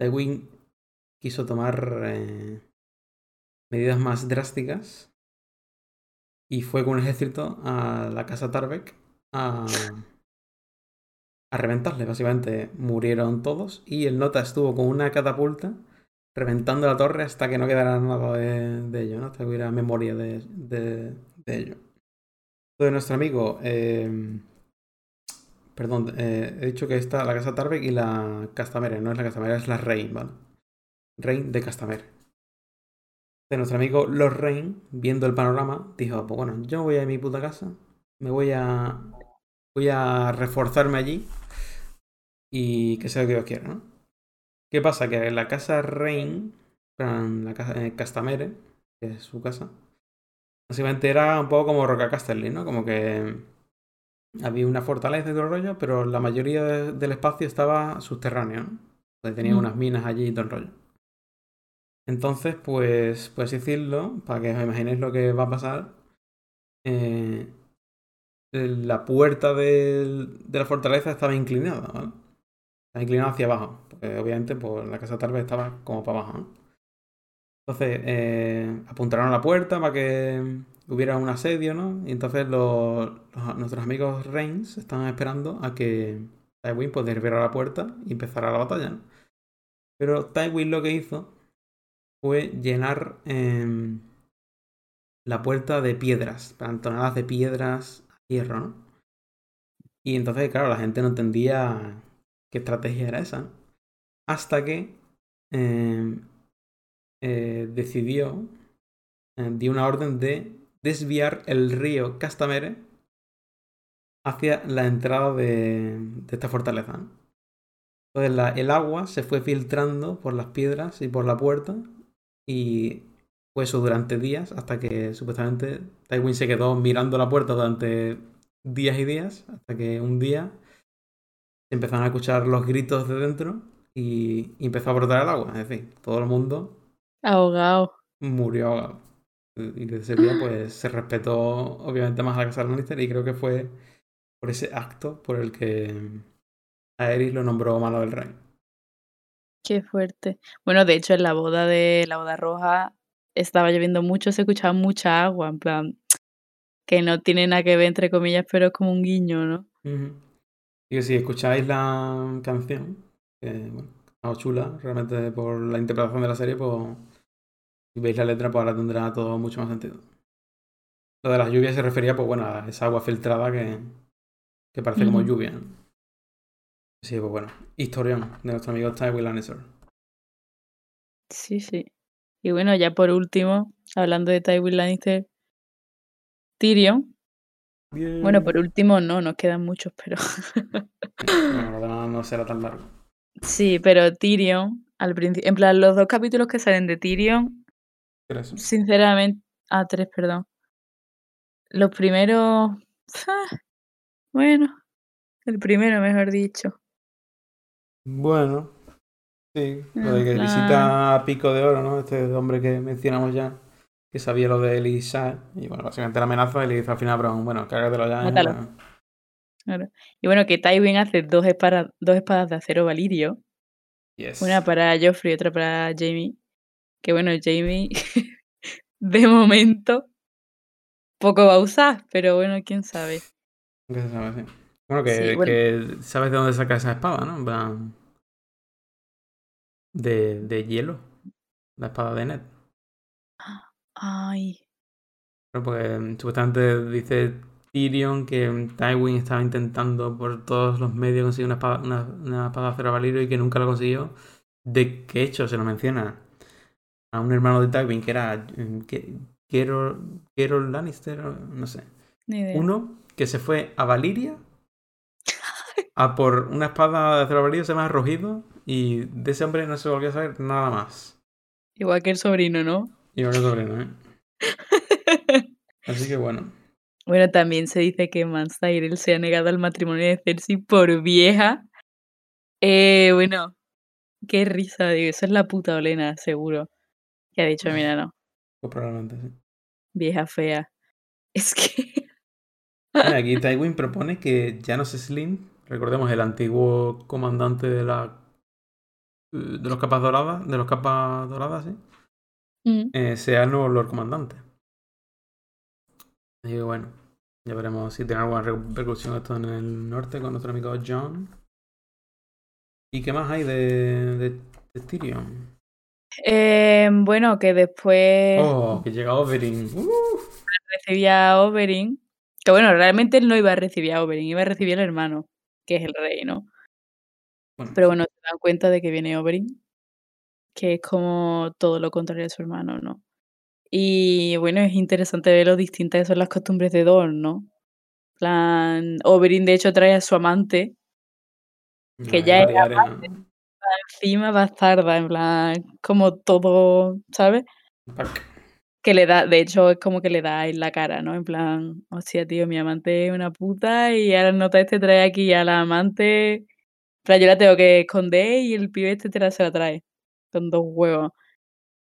Tywin quiso tomar eh, medidas más drásticas y fue con un ejército a la casa Tarbeck a, reventarle. Básicamente murieron todos y el Nota estuvo con una catapulta reventando la torre hasta que no quedara nada de, ello, ¿no? hasta que hubiera memoria de, de, ello. Entonces nuestro amigo... Eh, perdón, eh, he dicho que está la casa Tarbeck y la Castamere. No es la Castamere, es la Rein, ¿vale? Rein de Castamere. De nuestro amigo Los Rein, viendo el panorama, dijo, pues bueno, yo voy a mi puta casa, me voy a... Voy a reforzarme allí y que sea lo que Dios quiera, ¿no? ¿Qué pasa? Que la casa Rein, la casa eh, Castamere, que es su casa, básicamente era un poco como Roca Casterly, ¿no? Como que había una fortaleza y todo el rollo, pero la mayoría del espacio estaba subterráneo, ¿no? Pues tenía unas minas allí y todo el rollo. Entonces, pues, puedes decirlo, para que os imaginéis lo que va a pasar, eh, la puerta de la fortaleza estaba inclinada, ¿vale? Estaba inclinada hacia abajo, porque obviamente pues, la casa tal vez estaba como para abajo, ¿no? Entonces, eh, apuntaron a la puerta para que hubiera un asedio, ¿no? Y entonces los, nuestros amigos Reigns estaban esperando a que Tywin pues derribara la puerta y empezara la batalla, ¿no? Pero Tywin lo que hizo fue llenar em, la puerta de piedras, toneladas de piedras a hierro, ¿no? Y entonces, claro, la gente no entendía qué estrategia era esa. Hasta que em, eh, decidió, eh, dio una orden de desviar el río Castamere hacia la entrada de, esta fortaleza. Entonces el agua se fue filtrando por las piedras y por la puerta y fue eso durante días hasta que supuestamente Tywin se quedó mirando la puerta durante días y días hasta que un día se empezaron a escuchar los gritos de dentro y, y empezó a brotar el agua. Es decir, todo el mundo ahogado. Murió ahogado. Y desde ese día, pues se respetó obviamente más a la casa Lannister y creo que fue por ese acto por el que Aerys lo nombró malo del rey. Qué fuerte. Bueno, de hecho, en la boda de la boda roja estaba lloviendo mucho, se escuchaba mucha agua, en plan, que no tiene nada que ver, entre comillas, pero es como un guiño, ¿no? Y que si escucháis la canción, que bueno, chula, realmente por la interpretación de la serie, pues si veis la letra, pues ahora tendrá todo mucho más sentido. Lo de las lluvias se refería, pues bueno, a esa agua filtrada que, que parece como lluvia. Sí, pues bueno, historión de nuestro amigo Tywin Lannister. Sí, sí. Y bueno, ya por último, hablando de Tywin Lannister, Tyrion. Bueno, por último no, nos quedan muchos, pero... bueno, no será tan largo. Sí, pero Tyrion, al principio, en plan, los dos capítulos que salen de Tyrion Sinceramente, ah, tres, perdón. Los primeros, ah, bueno, el primero, mejor dicho. Bueno, sí, lo de que visita a Pico de Oro, ¿no? Este hombre que mencionamos ya, que sabía lo de Elisa, y bueno, básicamente la amenaza y le dice al final, pero bueno, cágatelo ya. Claro. Y bueno, que Tywin hace dos espadas, dos espadas de acero valirio. Una para Joffrey y otra para Jamie. Que bueno, Jamie, de momento, poco va a usar, pero bueno, quién sabe. ¿Qué sabe, sí. Bueno, que, sabes de dónde saca esa espada, ¿no? De, de hielo. La espada de Ned. Ay. porque mm, supuestamente dice Tyrion que Tywin estaba intentando por todos los medios conseguir una espada, una, una espada de acero y que nunca lo consiguió. De qué hecho se lo menciona a un hermano de Tywin que era Quiero Lannister, no sé. Uno que se fue a Valiria a por una espada de acero valirio, se llama Rojido, y de ese hombre no se volvió a saber nada más. Igual que el sobrino, ¿no? Igual que el sobrino, ¿eh? Así que bueno. Bueno, también se dice que Mans se ha negado al matrimonio de Cersei por vieja. Eh, bueno, qué risa, digo, eso es la puta Olena, seguro. Que ha dicho, mira, no. Pues probablemente sí. Vieja fea. Es que. aquí Tywin propone que Janos Slim, recordemos el antiguo comandante de la de los capas doradas, de los capas doradas, sí, Mm. eh, sea el nuevo Lord Comandante. Así que bueno, ya veremos si tiene alguna repercusión esto en el norte con nuestro amigo John. ¿Y qué más hay de, de, de Tyrion? Eh, bueno, que después Oh, que llega Oberyn. Uh, recibía a Oberyn. Que bueno, realmente él no iba a recibir a Oberyn, iba a recibir al hermano, que es el rey, ¿no? bueno, Pero bueno, se dan cuenta de que viene Oberyn, que es como todo lo contrario de su hermano, ¿no? Y bueno, es interesante ver lo distintas que son las costumbres de Dorne, ¿no? Plan, Oberyn de hecho trae a su amante, que no, ya María Arena. Encima bastarda, en plan, como todo, ¿sabes? Que le da, de hecho, es como que le da en la cara, ¿no? En plan, hostia, tío, mi amante es una puta y ahora nota este trae aquí a la amante. Pero yo la tengo que esconder y el pibe este te la se la trae. Con dos huevos.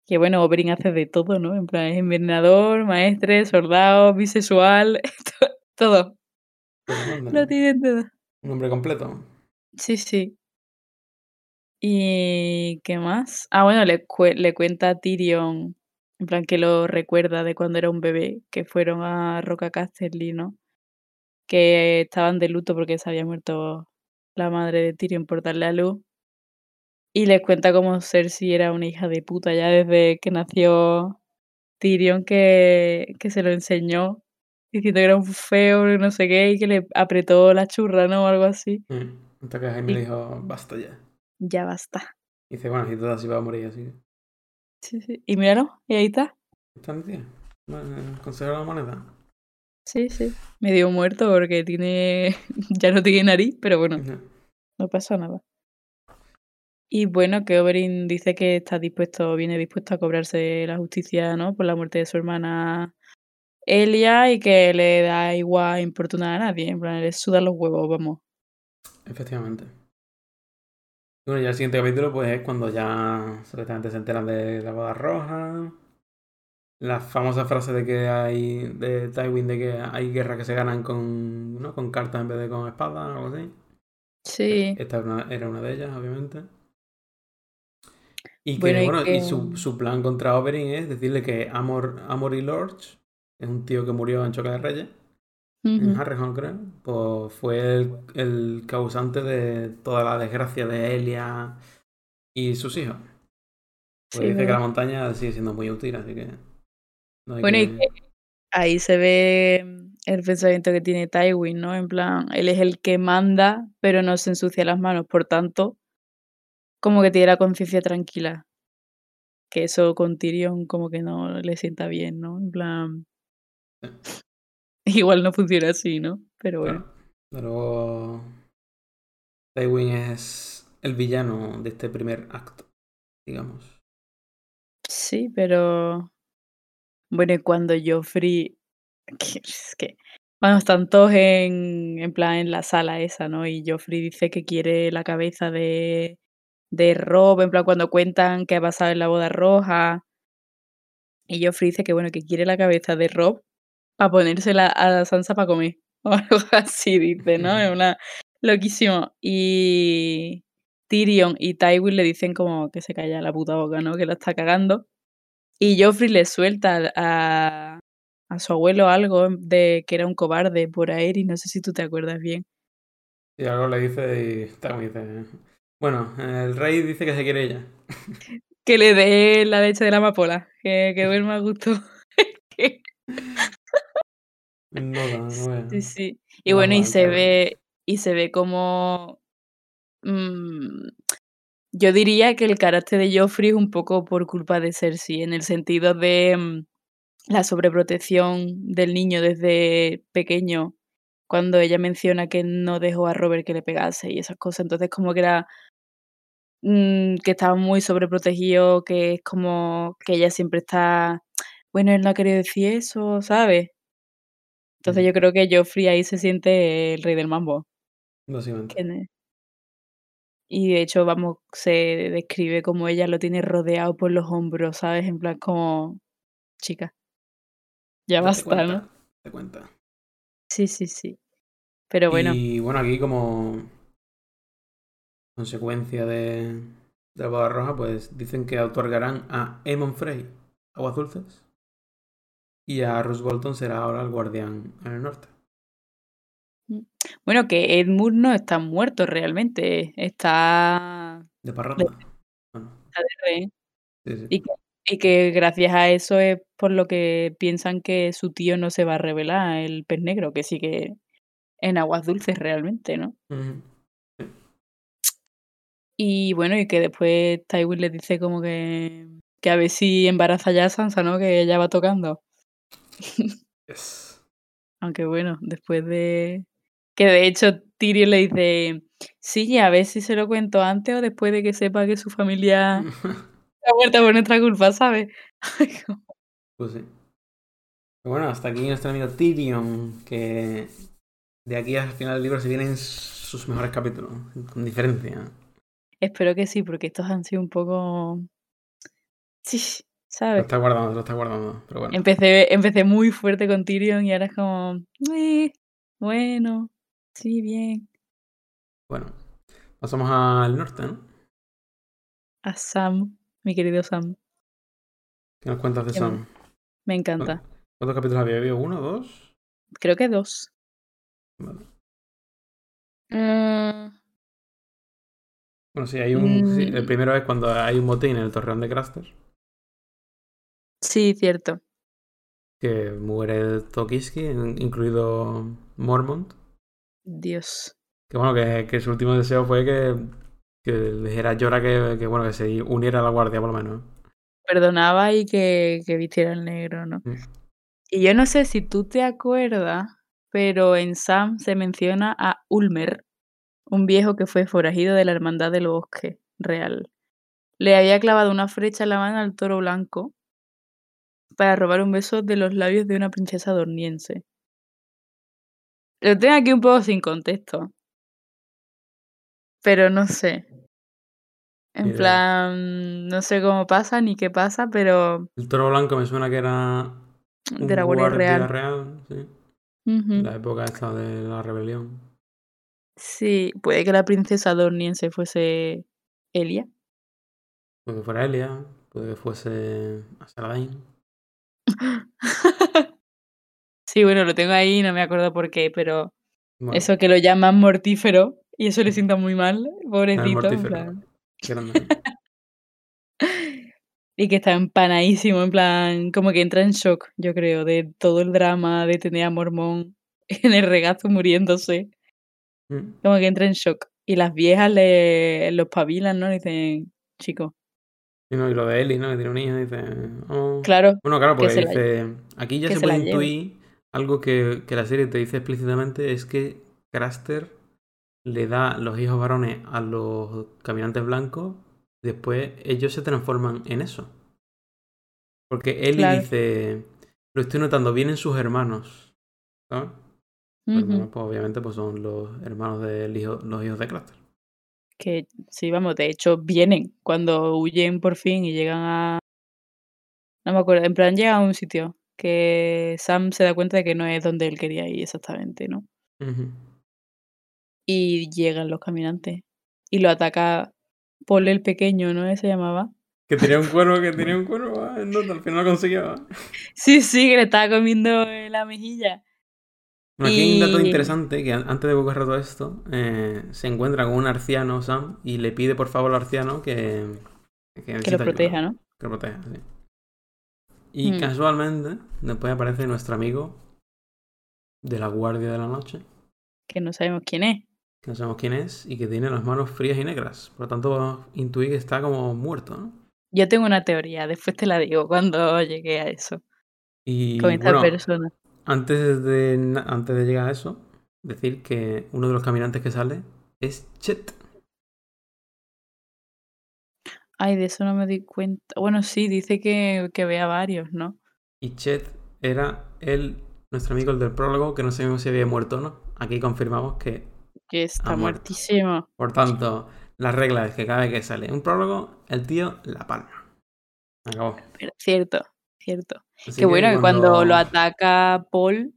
Que bueno, Oberyn hace de todo, ¿no? En plan, es envenenador, maestre, soldado, bisexual, to- todo. Lo tiene todo. Un hombre completo. Sí, sí. ¿Y qué más? Ah, bueno, le, cue- le cuenta a Tyrion, en plan que lo recuerda de cuando era un bebé, que fueron a Roca Casterly, ¿no? Que estaban de luto porque se había muerto la madre de Tyrion por darle a luz. Y les cuenta cómo Cersei era una hija de puta ya desde que nació Tyrion, que, que se lo enseñó, diciendo que era un feo, no sé qué, y que le apretó la churra, ¿no? O algo así. Mm. Jaime Y- le dijo, basta ya. Ya basta. Y dice, bueno, si todas así va a morir, así. Sí, sí. Y míralo, y ahí está. ¿Está? Bueno, consejero de la moneda. Sí, sí. Medio muerto porque tiene. ya no tiene nariz, pero bueno, No. no pasa nada. Y bueno, que Oberyn dice que está dispuesto, viene dispuesto a cobrarse la justicia, ¿no? Por la muerte de su hermana Elia y que le da igual importunar a nadie. En plan, le suda los huevos, vamos. Efectivamente. Y bueno, ya el siguiente capítulo, pues es cuando ya supuestamente se enteran de la boda roja. La famosa frase de que hay. de Tywin de que hay guerras que se ganan con. ¿no? con cartas en vez de con espadas, algo así. Sí. Esta era una, era una de ellas, obviamente. Y que, Bueno, y bueno, y su, su plan contra Oberyn es decirle que Amor, Amory Lorch, es un tío que murió en Choque de Reyes, en. Harrenhal, creo, pues fue el, el causante de toda la desgracia de Elia y sus hijos. Pues Sí, dice que la montaña sigue siendo muy útil, así que. no hay Bueno, y que- que ahí se ve mm, el pensamiento que tiene Tywin, ¿no? En plan, él es el que manda, pero no se ensucia las manos, por tanto, como que tiene la conciencia tranquila. Que eso con Tyrion como que no le sienta bien, ¿no? En plan, igual no funciona así, ¿no? Pero bueno. Pero. Tywin es el villano de este primer acto, digamos. Sí, pero bueno, y cuando Joffrey, que es que cuando están todos en, en plan en la sala esa, ¿no? Y Joffrey dice que quiere la cabeza de, de Rob, en plan cuando cuentan qué ha pasado en la boda roja. Y Joffrey dice que bueno, que quiere la cabeza de Rob para ponérsela a Sansa para comer. O algo así dice, ¿no? Es una loquísimo. Y Tyrion y Tywin le dicen como que se calla la puta boca, ¿no? Que la está cagando. Y Joffrey le suelta a, a su abuelo algo de que era un cobarde por Aerys, no sé si tú te acuerdas bien. Y algo le dice y Tywin dice. Bueno, el rey dice que se quiere ella. Que le dé la leche de la amapola, que, que duerma a gusto. Que- No, no, sí, sí. Y No bueno, y se ve, y se ve como mm, yo diría que el carácter de Joffrey es un poco por culpa de Cersei, en el sentido de mm, la sobreprotección del niño desde pequeño, cuando ella menciona que no dejó a Robert que le pegase y esas cosas. Entonces, como que era mm, que estaba muy sobreprotegido, que es como que ella siempre está, bueno, él no ha querido decir eso, ¿sabes? Entonces yo creo que Joffrey ahí se siente el rey del mambo. Básicamente. Y de hecho, vamos, se describe como ella lo tiene rodeado por los hombros, ¿sabes? En plan como, chica, ya basta, cuenta, ¿no? cuenta. Sí, sí, sí. Pero bueno, Y bueno, aquí como consecuencia de, de la boda roja, pues dicen que otorgarán a Aemon Frey aguas dulces y a Roose Bolton será ahora el guardián en el norte. Bueno, que Edmund no está muerto realmente, está De parranda. de Bueno, está de rehén. sí, sí. Y que y que gracias a eso es por lo que piensan que su tío no se va a revelar, el pez negro, que sigue en aguas dulces realmente, ¿no? Y bueno, y que después Tywin le dice como que que a ver si embaraza ya a Sansa, ¿no? Que ya va tocando. Yes. Aunque bueno, después de que de hecho Tyrion le dice: "Sí, a ver si se lo cuento antes o después de que sepa que su familia está muerta por nuestra culpa", ¿sabes? Pues sí. Bueno, hasta aquí nuestro amigo Tyrion, que de aquí al final del libro se vienen sus mejores capítulos, con diferencia. Espero que sí, porque estos han sido un poco sí, Lo está guardando, lo está guardando, pero bueno. Empecé empecé muy fuerte con Tyrion y ahora es como, eh, bueno, sí, bien. Bueno, pasamos al norte, ¿no? A Sam, mi querido Sam, ¿Qué nos cuentas de que Sam? me encanta. ¿Cuántos capítulos había habido? ¿Uno, dos? Creo que 2. Vale. Mm, Bueno, sí, hay un. sí, el Mm. primero es cuando hay un motín en el torreón de Craster, sí, cierto. que muere Tokiski, in- incluido Mormont. Dios. Que bueno, que, que su último deseo fue que, que le dijera a Jorah que, que, bueno, que se uniera a la guardia, por lo menos. Perdonaba y que que vistiera el negro, ¿no? Y yo no sé si tú te acuerdas, pero en Sam se menciona a Ulmer, un viejo que fue forajido de la Hermandad del Bosque Real. Le había clavado una flecha en la mano al toro blanco para robar un beso de los labios de una princesa dorniense. Lo tengo aquí un poco sin contexto. Pero no sé. En plan, no sé cómo pasa ni qué pasa, pero El toro blanco me suena que era un de la Guardia Real. real, sí. La época esta de la rebelión. Sí, puede que la princesa dorniense fuese Elia. Puede que fuera Elia, puede que fuese Saladin. Sí, bueno, lo tengo ahí, no me acuerdo por qué, pero Bueno, eso que lo llaman mortífero y eso le sienta muy mal, pobrecito, en plan. Y que está empanadísimo, en plan, como que entra en shock, yo creo, de todo el drama de tener a Mormón en el regazo muriéndose. Mm. Como que entra en shock. Y las viejas le los pabilan, ¿no? Le dicen, chico, Y, no, y lo de Eli, ¿no? Que tiene un hijo, dice. oh. claro, Bueno, claro, que porque la- dice. Aquí ya se se puede intuir algo que, que la serie te dice explícitamente: es que Craster le da los hijos varones a los caminantes blancos, después ellos se transforman en eso. Porque Eli Claro. dice: Lo estoy notando, vienen sus hermanos. ¿Sabes? Hermanos, pues, obviamente, pues son los hermanos del hijo, los hijos de Craster. Que sí, vamos, de hecho vienen cuando huyen por fin y llegan a... No me acuerdo, en plan llegan a un sitio que Sam se da cuenta de que no es donde él quería ir exactamente, ¿no? Y llegan los caminantes y lo ataca Paul el pequeño, ¿no? Se llamaba. Que tenía un cuervo, que tenía un cuervo. ah, No, al final lo consiguió. ah. Sí, sí, que le estaba comiendo en la mejilla. Bueno, aquí hay un dato interesante, que an- antes de buscar todo esto, eh, se encuentra con un arciano, Sam, y le pide por favor al arciano que, que, lo proteja, ayuda, ¿no? Que lo proteja, sí. Y Mm. casualmente, después aparece nuestro amigo de la Guardia de la Noche, Que no sabemos quién es. que no sabemos quién es, y que tiene las manos frías y negras. Por lo tanto, intuí que está como muerto, ¿no? Yo tengo una teoría, después te la digo cuando llegue a eso, Y con esta bueno, persona. Antes de, antes de llegar a eso, decir que uno de los caminantes que sale es Chet. Ay, de eso no me di cuenta. Bueno, sí, dice que, que ve a varios, ¿no? Y Chet era el, nuestro amigo el del prólogo, que no sabemos si había muerto o no. Aquí confirmamos que, Que está muertísimo. por tanto, la regla es que cada vez que sale un prólogo, el tío la palma. Acabó. Pero cierto, cierto. Así Qué bueno que cuando lo ataca Paul,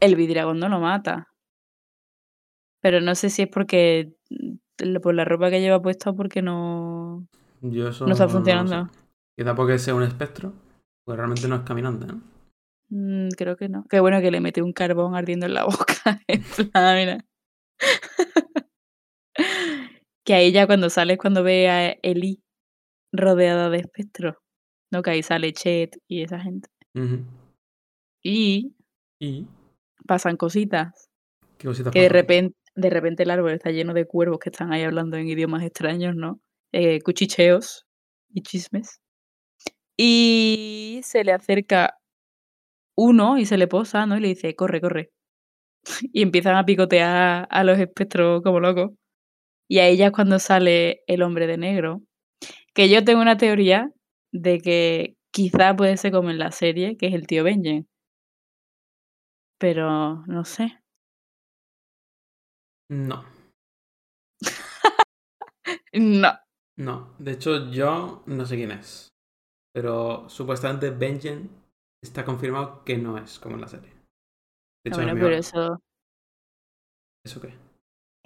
el vidragón no lo mata. Pero no sé si es porque l- por la ropa que lleva puesta porque no, Yo eso no está sé. funcionando. Quizá porque sea un espectro, pues realmente no es caminante, ¿no? Mm, creo que no. Qué bueno que le mete un carbón ardiendo en la boca. En plan, mira. Que ahí ya cuando sale es cuando ve a Ellie rodeada de espectros. ¿No? Que ahí sale Chet y esa gente. Y Y pasan cositas. qué cositas Que de pasan? repente, de repente el árbol está lleno de cuervos que están ahí hablando en idiomas extraños, ¿no? Eh, cuchicheos y chismes. Y se le acerca uno y se le posa, ¿no? Y le dice, corre, corre. Y empiezan a picotear a los espectros como locos. Y a ella es cuando sale el hombre de negro. Que yo tengo una teoría de que quizá puede ser como en la serie, que es el tío Benjen. Pero no sé. No, No. no. De hecho, yo no sé quién es. Pero supuestamente Benjen está confirmado que no es como en la serie. De Ah, hecho, bueno, pero eso, ¿Eso qué?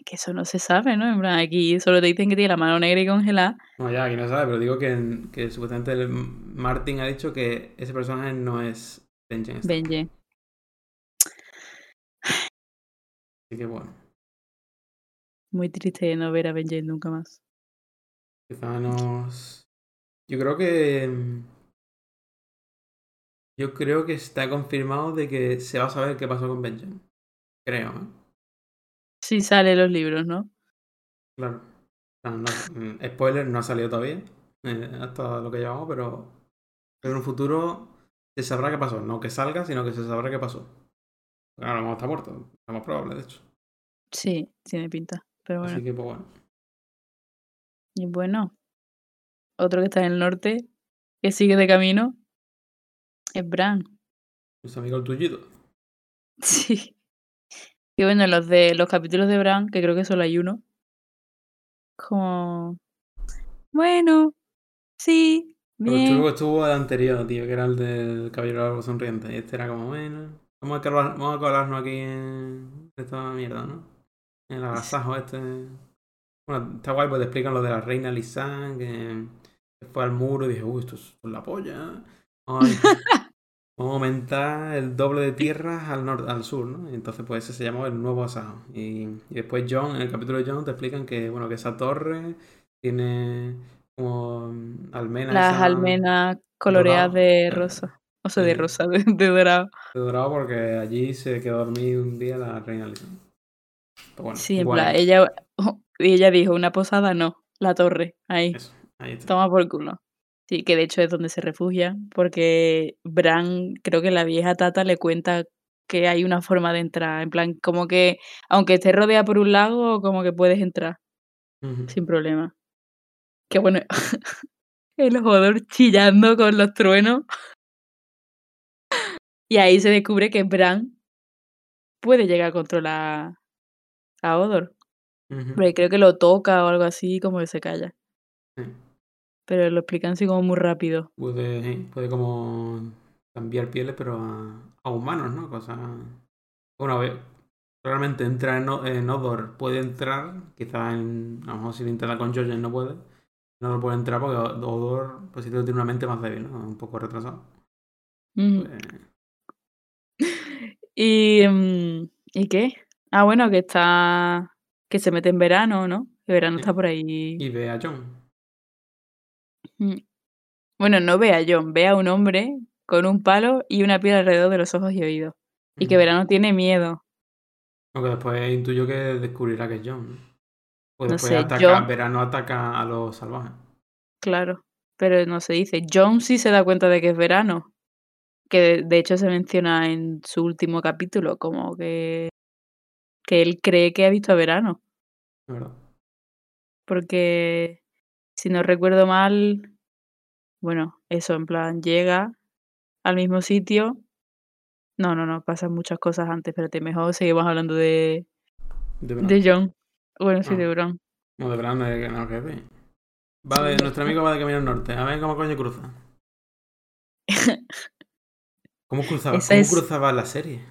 Que eso no se sabe, ¿no? En plan, aquí solo te dicen que tiene la mano negra y congelada. No, ya, aquí no sabe, pero digo que, que supuestamente el Martin ha dicho que ese personaje no es Benjen. Benjen. Así que bueno, Muy triste no ver a Benjen nunca más. quizá nos... Yo creo que... Yo creo que está confirmado de que se va a saber qué pasó con Benjen. Creo, ¿eh? Sí sale los libros, ¿no? Claro. No, no, mm, spoiler, no ha salido todavía. eh, hasta lo que llevamos, pero... En un futuro se sabrá qué pasó. No que salga, sino que se sabrá qué pasó. Ahora mejor está muerto. Es más probable, de hecho. Sí, tiene pinta. Pero bueno. Así que, pues bueno. Y bueno, otro que está en el norte, que sigue de camino, es Bran. Nuestro amigo el tuyito. Sí. Y bueno, los de los capítulos de Bran, que creo que solo hay uno. Como. Bueno, sí, Pero bien. que estuvo el anterior, tío, que era el del caballero árbol sonriente. Y este era como, bueno, vamos a, colar- vamos a colarnos aquí en esta mierda, ¿no? En el agasajo este. Bueno, está guay, pues te explican lo de la reina Lisanne, que fue al muro y dije, uy, esto es la polla. Vamos a, vamos a aumentar el doble de tierras al, norte, al sur, ¿no? Entonces, pues ese se llamó el nuevo asajo. Y, y después John, en el capítulo de John, te explican que, bueno, que esa torre tiene como mm, almenas. Las almenas coloreadas de rosa. O sea, de rosa, de, de dorado. de dorado porque allí se quedó a dormir un día la reina bueno, Sí, en plan, ella, ella dijo, una posada no, la torre, ahí. Eso, ahí está. Toma por culo. Sí, que de hecho es donde se refugia, porque Bran, creo que la vieja Tata le cuenta que hay una forma de entrar, en plan, como que aunque estés rodeada por un lago, como que puedes entrar sin problema. Que bueno, el jugador chillando con los truenos. Y ahí se descubre que Bran puede llegar a controlar a Odor. Porque creo que lo toca o algo así, como que se calla. Sí. Pero lo explican así como muy rápido. Puede, sí, puede como cambiar pieles, pero a, a humanos, ¿no? Cosas. Bueno, realmente entra en, Odor, puede entrar, quizás en, a lo mejor si lo intenta con Jojen no puede. No lo puede entrar porque Odor, pues si tiene una mente más débil, ¿no? Un poco retrasado. Pues, ¿Y, mm, ¿y qué? Ah, bueno, que está. que se mete en verano, ¿no? Que verano Sí. está por ahí. y ve a John. Mm. Bueno, no ve a John, ve a un hombre con un palo y una piedra alrededor de los ojos y oídos. Y que verano tiene miedo. Aunque después intuyo que descubrirá que es John. Pues No después sé, ataca, verano ataca a los salvajes. Claro. Pero no se dice. John sí se da cuenta de que es verano. Que de, de hecho se menciona en su último capítulo, como que. que él cree que ha visto a verano. la ¿verdad? Porque si no recuerdo mal, bueno, eso en plan llega al mismo sitio. No, no, no, pasan muchas cosas antes, espérate, mejor seguimos hablando de, De de John. Bueno, sí, Ah. de Bron. No, de verano es no. Vale, Sí. nuestro amigo va de camino al norte. A ver cómo coño cruza. ¿Cómo cruzaba? ¿Cómo es- cruzaba la serie?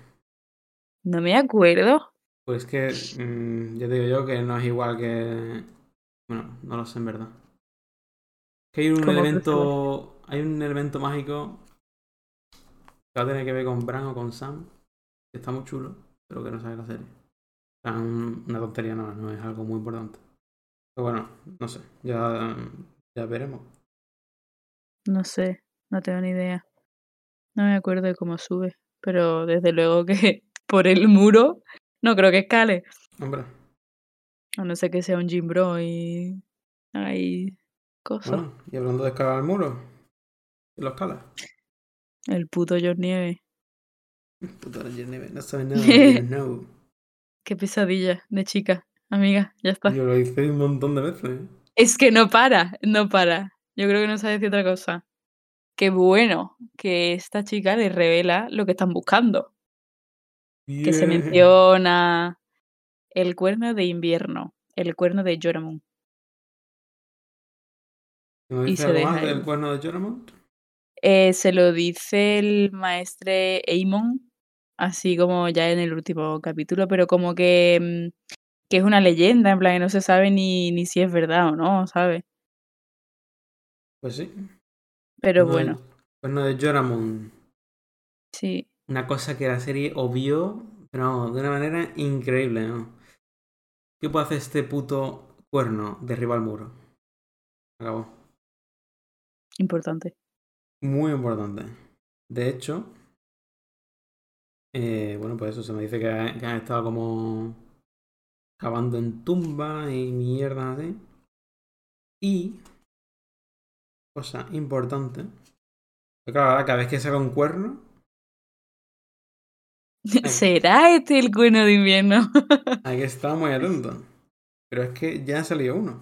No me acuerdo. Pues que mm, ya te digo yo que no es igual que. Bueno, no lo sé en verdad. Que hay un ¿Cómo que elemento. Hay un elemento mágico que va a tener que ver con Bran o con Sam. Que está muy chulo, pero que no sabe la serie. Un- una tontería no, no es algo muy importante. Pero bueno, no sé. Ya, ya veremos. No sé, no tengo ni idea. No me acuerdo de cómo sube, pero desde luego que por el muro no creo que escale. Hombre, A no ser que sea un Jim Bro y hay cosas. bueno, y hablando de escalar el muro. ¿Y lo escala? El puto George Nieve. Puta, la Jennifer, no sabe nada. know. Qué pesadilla de chica. Amiga, ya está. Yo lo hice un montón de veces. ¿eh? Es que no para, no para. Yo creo que no sabe decir otra cosa. Qué bueno que esta chica le revela lo que están buscando. Que se menciona el cuerno de invierno, el cuerno de Joramun. ¿No y dice se algo deja más del cuerno de Joramont? Eh, se lo dice el maestre Eamon, así como ya en el último capítulo, pero como que, mm, que es una leyenda, en plan que no se sabe ni, ni si es verdad o no, ¿sabes? Pues sí. Pero de- bueno, Cuerno de Joramont. sí. Una cosa que la serie obvió, pero vamos, de una manera increíble, ¿no? ¿Qué puede hacer este puto cuerno? Derriba el muro. Acabó. Importante. Muy importante. De hecho, eh, bueno, pues eso se me dice que, ha- que han estado como cavando en tumbas y mierda así. Y, cosa importante, claro, cada vez que saca un cuerno, ¿Será este el cuerno de invierno? hay que estar muy atento. Pero es que ya ha salido uno.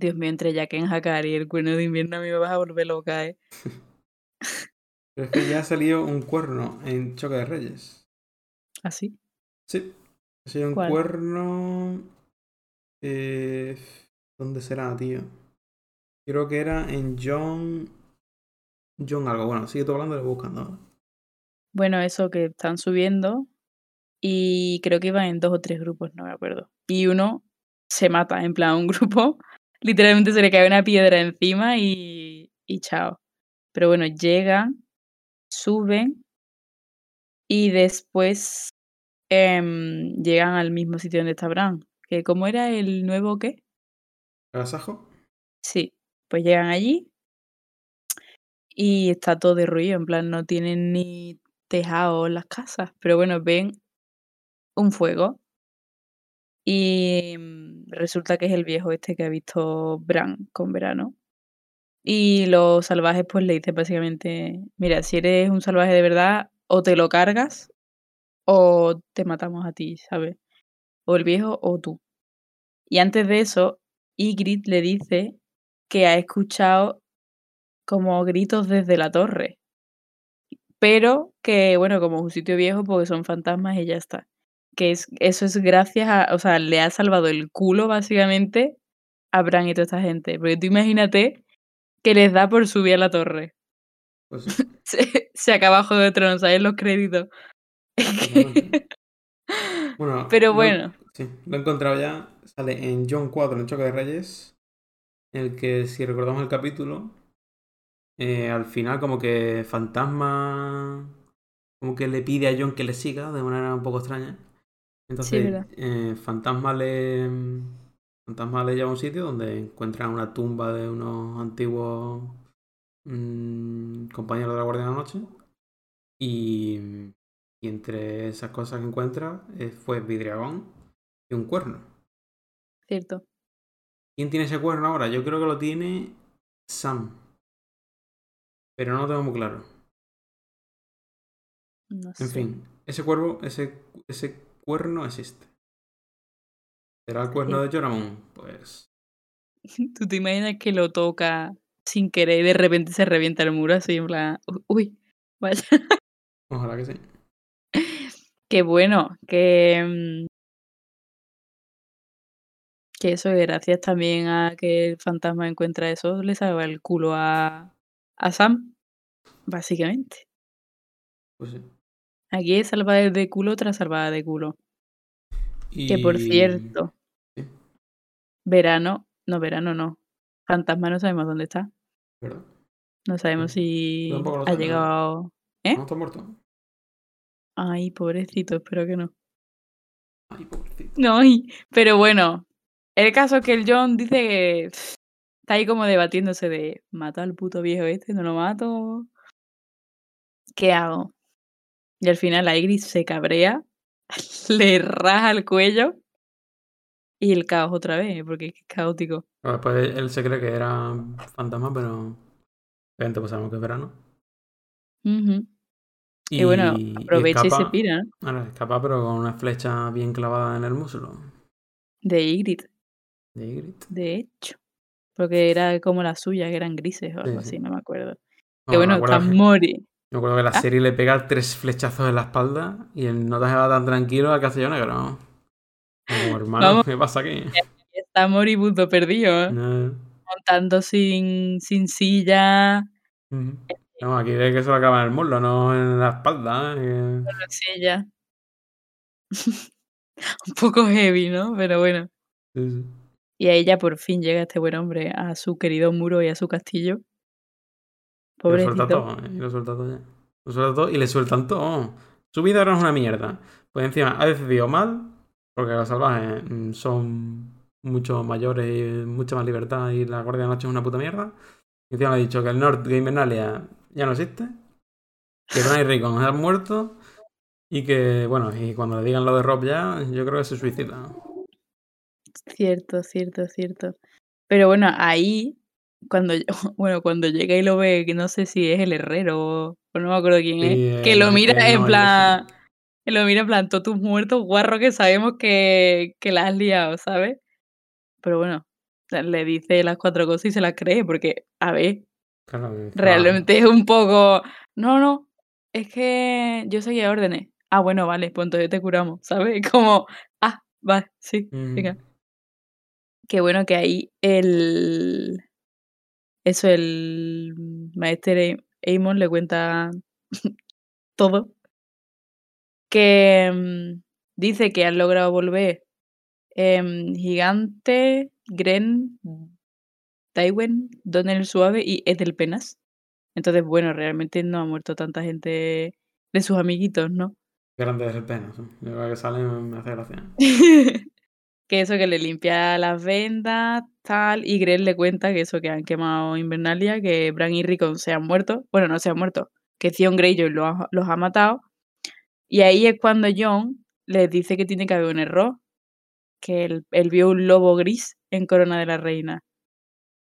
Dios mío, entre Jaqen Hakari y el cuerno de invierno a mí me vas a volver loca, ¿eh? Pero es que ya ha salido un cuerno en Choque de Reyes. ¿Así? Sí. Ha sido un ¿Cuál? cuerno. Eh, ¿Dónde será, tío? Creo que era en John. John algo. Bueno, sigue tú hablando y lo buscando. Bueno, eso que están subiendo y creo que iban en dos o tres grupos, no me acuerdo. Y uno se mata, en plan, un grupo literalmente se le cae una piedra encima y, y chao. Pero bueno, llegan, suben y después em, llegan al mismo sitio donde está Bran. Que ¿Cómo era el nuevo qué? ¿Agasajo? Sí, pues llegan allí y está todo derruido, en plan, no tienen ni tejado las casas, pero bueno, ven un fuego y mm, resulta que es el viejo este que ha visto Bran con verano. Y los salvajes pues le dicen básicamente, mira, si eres un salvaje de verdad, o te lo cargas o te matamos a ti, ¿sabes? O el viejo o tú. Y antes de eso, Ygritte le dice que ha escuchado como gritos desde la torre. Pero que, bueno, como es un sitio viejo, porque son fantasmas y ya está. Que es, eso es gracias a, o sea, le ha salvado el culo básicamente a Bran y toda esta gente. Porque tú imagínate que les da por subir a la torre. Pues sí. Se, se acaba Juego de Tronos, ¿sabes? Los créditos. Bueno, Pero lo- bueno, sí, lo he encontrado ya. Sale en John 4, en Choque de Reyes. En el que, si recordamos el capítulo, eh, al final, como que Fantasma. Como que le pide a John que le siga de manera un poco extraña. Entonces, eh, Fantasma le. Fantasma le lleva a un sitio donde encuentra una tumba de unos antiguos mm, compañeros de la Guardia de la Noche. Y, y entre esas cosas que encuentra eh, fue Vidriagón y un cuerno. cierto. ¿Quién tiene ese cuerno ahora? Yo creo que lo tiene Sam. Pero no lo tengo muy claro. No En sé. fin, ese cuervo, ese, ese cuerno existe. ¿Será el cuerno de Joramon? Pues. ¿Tú te imaginas que lo toca sin querer y de repente se revienta el muro así en plan, "U- uy, vaya. Ojalá que sí. Qué bueno, que, mm, que eso, gracias también a que el fantasma encuentra eso, le salva el culo a, a Sam, básicamente. Pues sí. Aquí es salvada de culo tras salvada de culo. Que por cierto, verano, no, verano no. Fantasma no sabemos dónde está. ¿Verdad? No sabemos si ha llegado. ¿Eh? ¿No está muerto? Ay, pobrecito, espero que no. Ay, pobrecito. No, pero bueno, el caso es que el John dice que está ahí como debatiéndose de ¿mato al puto viejo este? ¿No lo mato? ¿Qué hago? Y al final la Igris se cabrea, le raja el cuello y el caos otra vez, porque es caótico. después él se cree que era fantasma, pero obviamente pues sabemos que es verano. y, bueno, aprovecha y, se pira. Ahora, escapa, pero con una flecha bien clavada en el muslo. De Ygritte. De Ygritte. De hecho. Porque era como la suya, que eran grises o algo así, no me acuerdo. que bueno, está Me acuerdo que la ah. serie le pega tres flechazos en la espalda y él no te va tan tranquilo al castellano negro. Como hermano, ¿qué pasa aquí? Está moribundo perdido. ¿eh? Montando sin, sin silla. No, aquí ve que se lo acaba en el muslo, no en la espalda. ¿eh? la silla. Un poco heavy, ¿no? Pero bueno. Y a ella por fin llega este buen hombre a su querido muro y a su castillo. Pobrecito. Lo suelta todo, ¿eh? lo suelta todo ya. Lo suelta todo y le sueltan todo. Su vida ahora es una mierda. Pues encima ha decidido mal, porque los salvajes mm, son mucho mayores y mucha más libertad y la Guardia de Noche es una puta mierda. Y encima ha dicho que el North Gamernalia ya no existe, que y Rickon han muerto y que, bueno, y cuando le digan lo de Rob ya, yo creo que se suicida. Cierto, cierto, cierto. Pero bueno, ahí cuando bueno, cuando llega y lo ve, que no sé si es el herrero o, no me acuerdo quién es, que lo mira en plan, que lo mira en plan, todos tus muertos, guarro que sabemos que, que la has liado, ¿sabes? Pero bueno, le dice las cuatro cosas y se las cree, porque, a ver, realmente es un poco, no, no, es que yo seguía órdenes. Ah, bueno, vale, pues entonces te curamos, ¿sabes? Como, ah, vale, sí, venga. Qué bueno que ahí el eso el maestro Amon le cuenta todo. Que mm, dice que han logrado volver em, Gigante, Gren, Tywin, Donel el Suave y Ethel Penas. Entonces, bueno, realmente no ha muerto tanta gente de sus amiguitos, ¿no? Grande el Penas. Yo que sale me hace gracia. que eso que le limpia las vendas, y Greg le cuenta que eso que han quemado Invernalia, que Bran y Rickon se han muerto, bueno, no se han muerto, que Theon Greyjoy los ha, matado, y ahí es cuando John les dice que tiene que haber un error, que él, él vio un lobo gris en Corona de la Reina,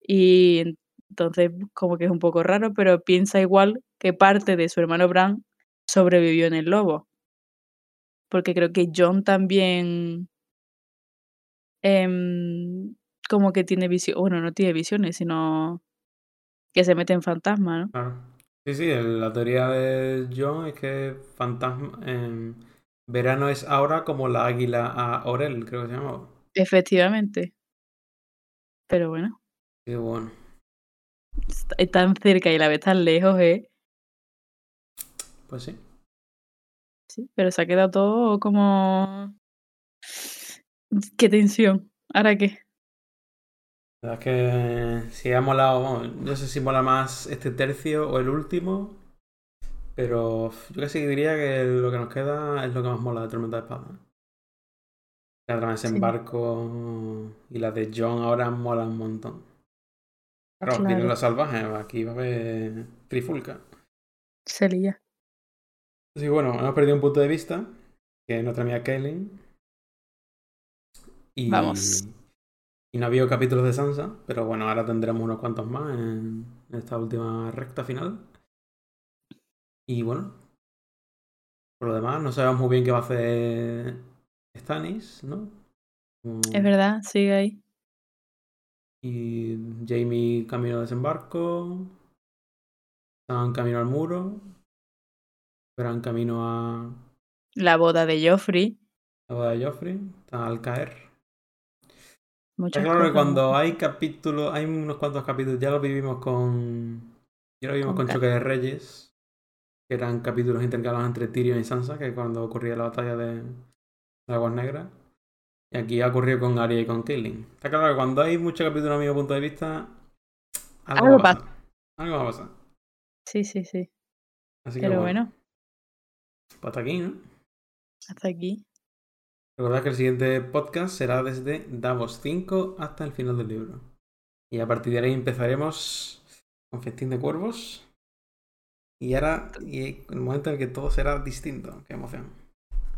y entonces como que es un poco raro, pero piensa igual que parte de su hermano Bran sobrevivió en el lobo, porque creo que John también Em, como que tiene visión, bueno, no tiene visiones, sino que se mete en fantasma, ¿no? Claro. Sí, sí, la teoría de John es que fantasma, en verano es ahora como la águila a Orel, creo que se llama. Efectivamente. Pero bueno. Qué bueno. Está tan cerca y la vez tan lejos, ¿eh? Pues sí. Sí, pero se ha quedado todo como Qué tensión. ¿Ahora qué? La verdad es que si ha molado, no sé si mola más este tercio o el último, pero yo casi diría que lo que nos queda es lo que más mola de Tormenta de Espada. La de desembarco y la de John ahora mola un montón. Claro, claro. vienen los salvajes, aquí va a haber trifulca. Sería. Sí, bueno, hemos perdido un punto de vista, que no tenía Kaelin, y, Vamos. Y no ha habido capítulos de Sansa, pero bueno, ahora tendremos unos cuantos más en esta última recta final. Y bueno, por lo demás, no sabemos muy bien qué va a hacer Stannis, ¿no? Es verdad, sigue ahí. Y Jamie camino a desembarco. Están camino al muro. Verán camino a. La boda de Joffrey. La boda de Joffrey. Está al caer claro que cuando hay capítulos, hay unos cuantos capítulos, ya lo vivimos con. Ya lo vivimos con, Choque de Reyes, que eran capítulos intercalados entre Tyrion y Sansa, que cuando ocurría la batalla de, Aguas Negras. Y aquí ha ocurrido con Arya y con Caitlyn. Está claro que cuando hay muchos capítulos a mi punto de vista, algo, Algo va a pasar. Algo va a pasar. Sí, sí, sí. Así que Pero bueno, Pues hasta aquí, ¿no? hasta aquí. Recordad que el siguiente podcast será desde Davos 5 hasta el final del libro. Y a partir de ahí empezaremos con Festín de Cuervos. Y ahora, y el momento en el que todo será distinto. Qué emoción.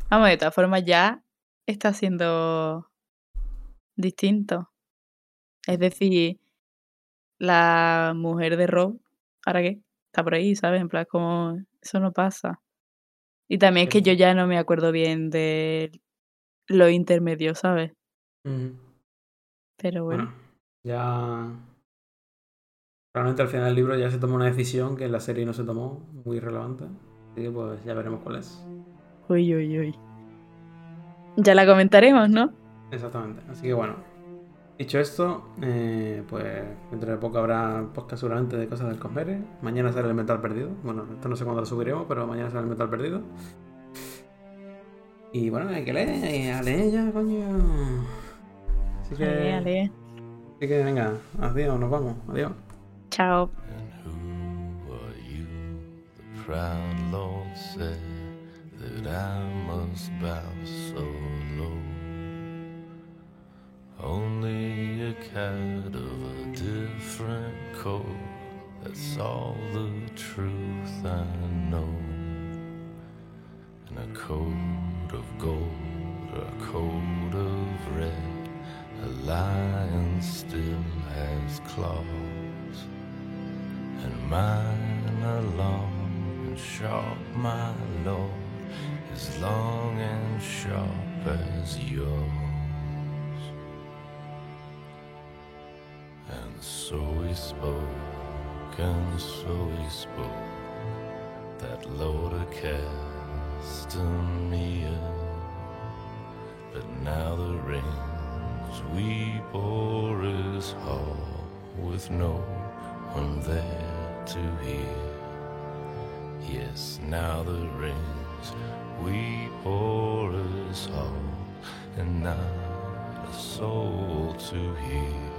Vamos, de todas formas ya está siendo distinto. Es decir, la mujer de Rob, ¿ahora qué? Está por ahí, ¿sabes? En plan, como eso no pasa. Y también es que yo ya no me acuerdo bien de lo intermedio, ¿sabes? Pero bueno, Bueno, ya. Realmente al final del libro ya se tomó una decisión que en la serie no se tomó, muy relevante. Así que pues ya veremos cuál es. uy, uy, uy. Ya la comentaremos, ¿no? Exactamente. Así que bueno. Dicho esto, eh, pues dentro de poco habrá podcast seguramente de cosas del Cosmere. Mañana sale el metal perdido. Bueno, esto no sé cuándo lo subiremos, pero mañana sale el metal perdido. Y bueno, hay que leer, a leer ya, coño. Así que, Ale, ale. así que venga, adiós, nos vamos, adiós. Chao. Who are you? The proud Lord said that I must bow so low. Only a cat of a different coat. That's all the truth I know. And a coat of gold a coat of red. A lion still has claws and mine are long and sharp, my lord, as long and sharp as yours. And so he spoke, and so he spoke, that Lord of But now the rains we bore is hall with no one there to hear. Yes, now the rains we pour is hall, and not a soul to hear.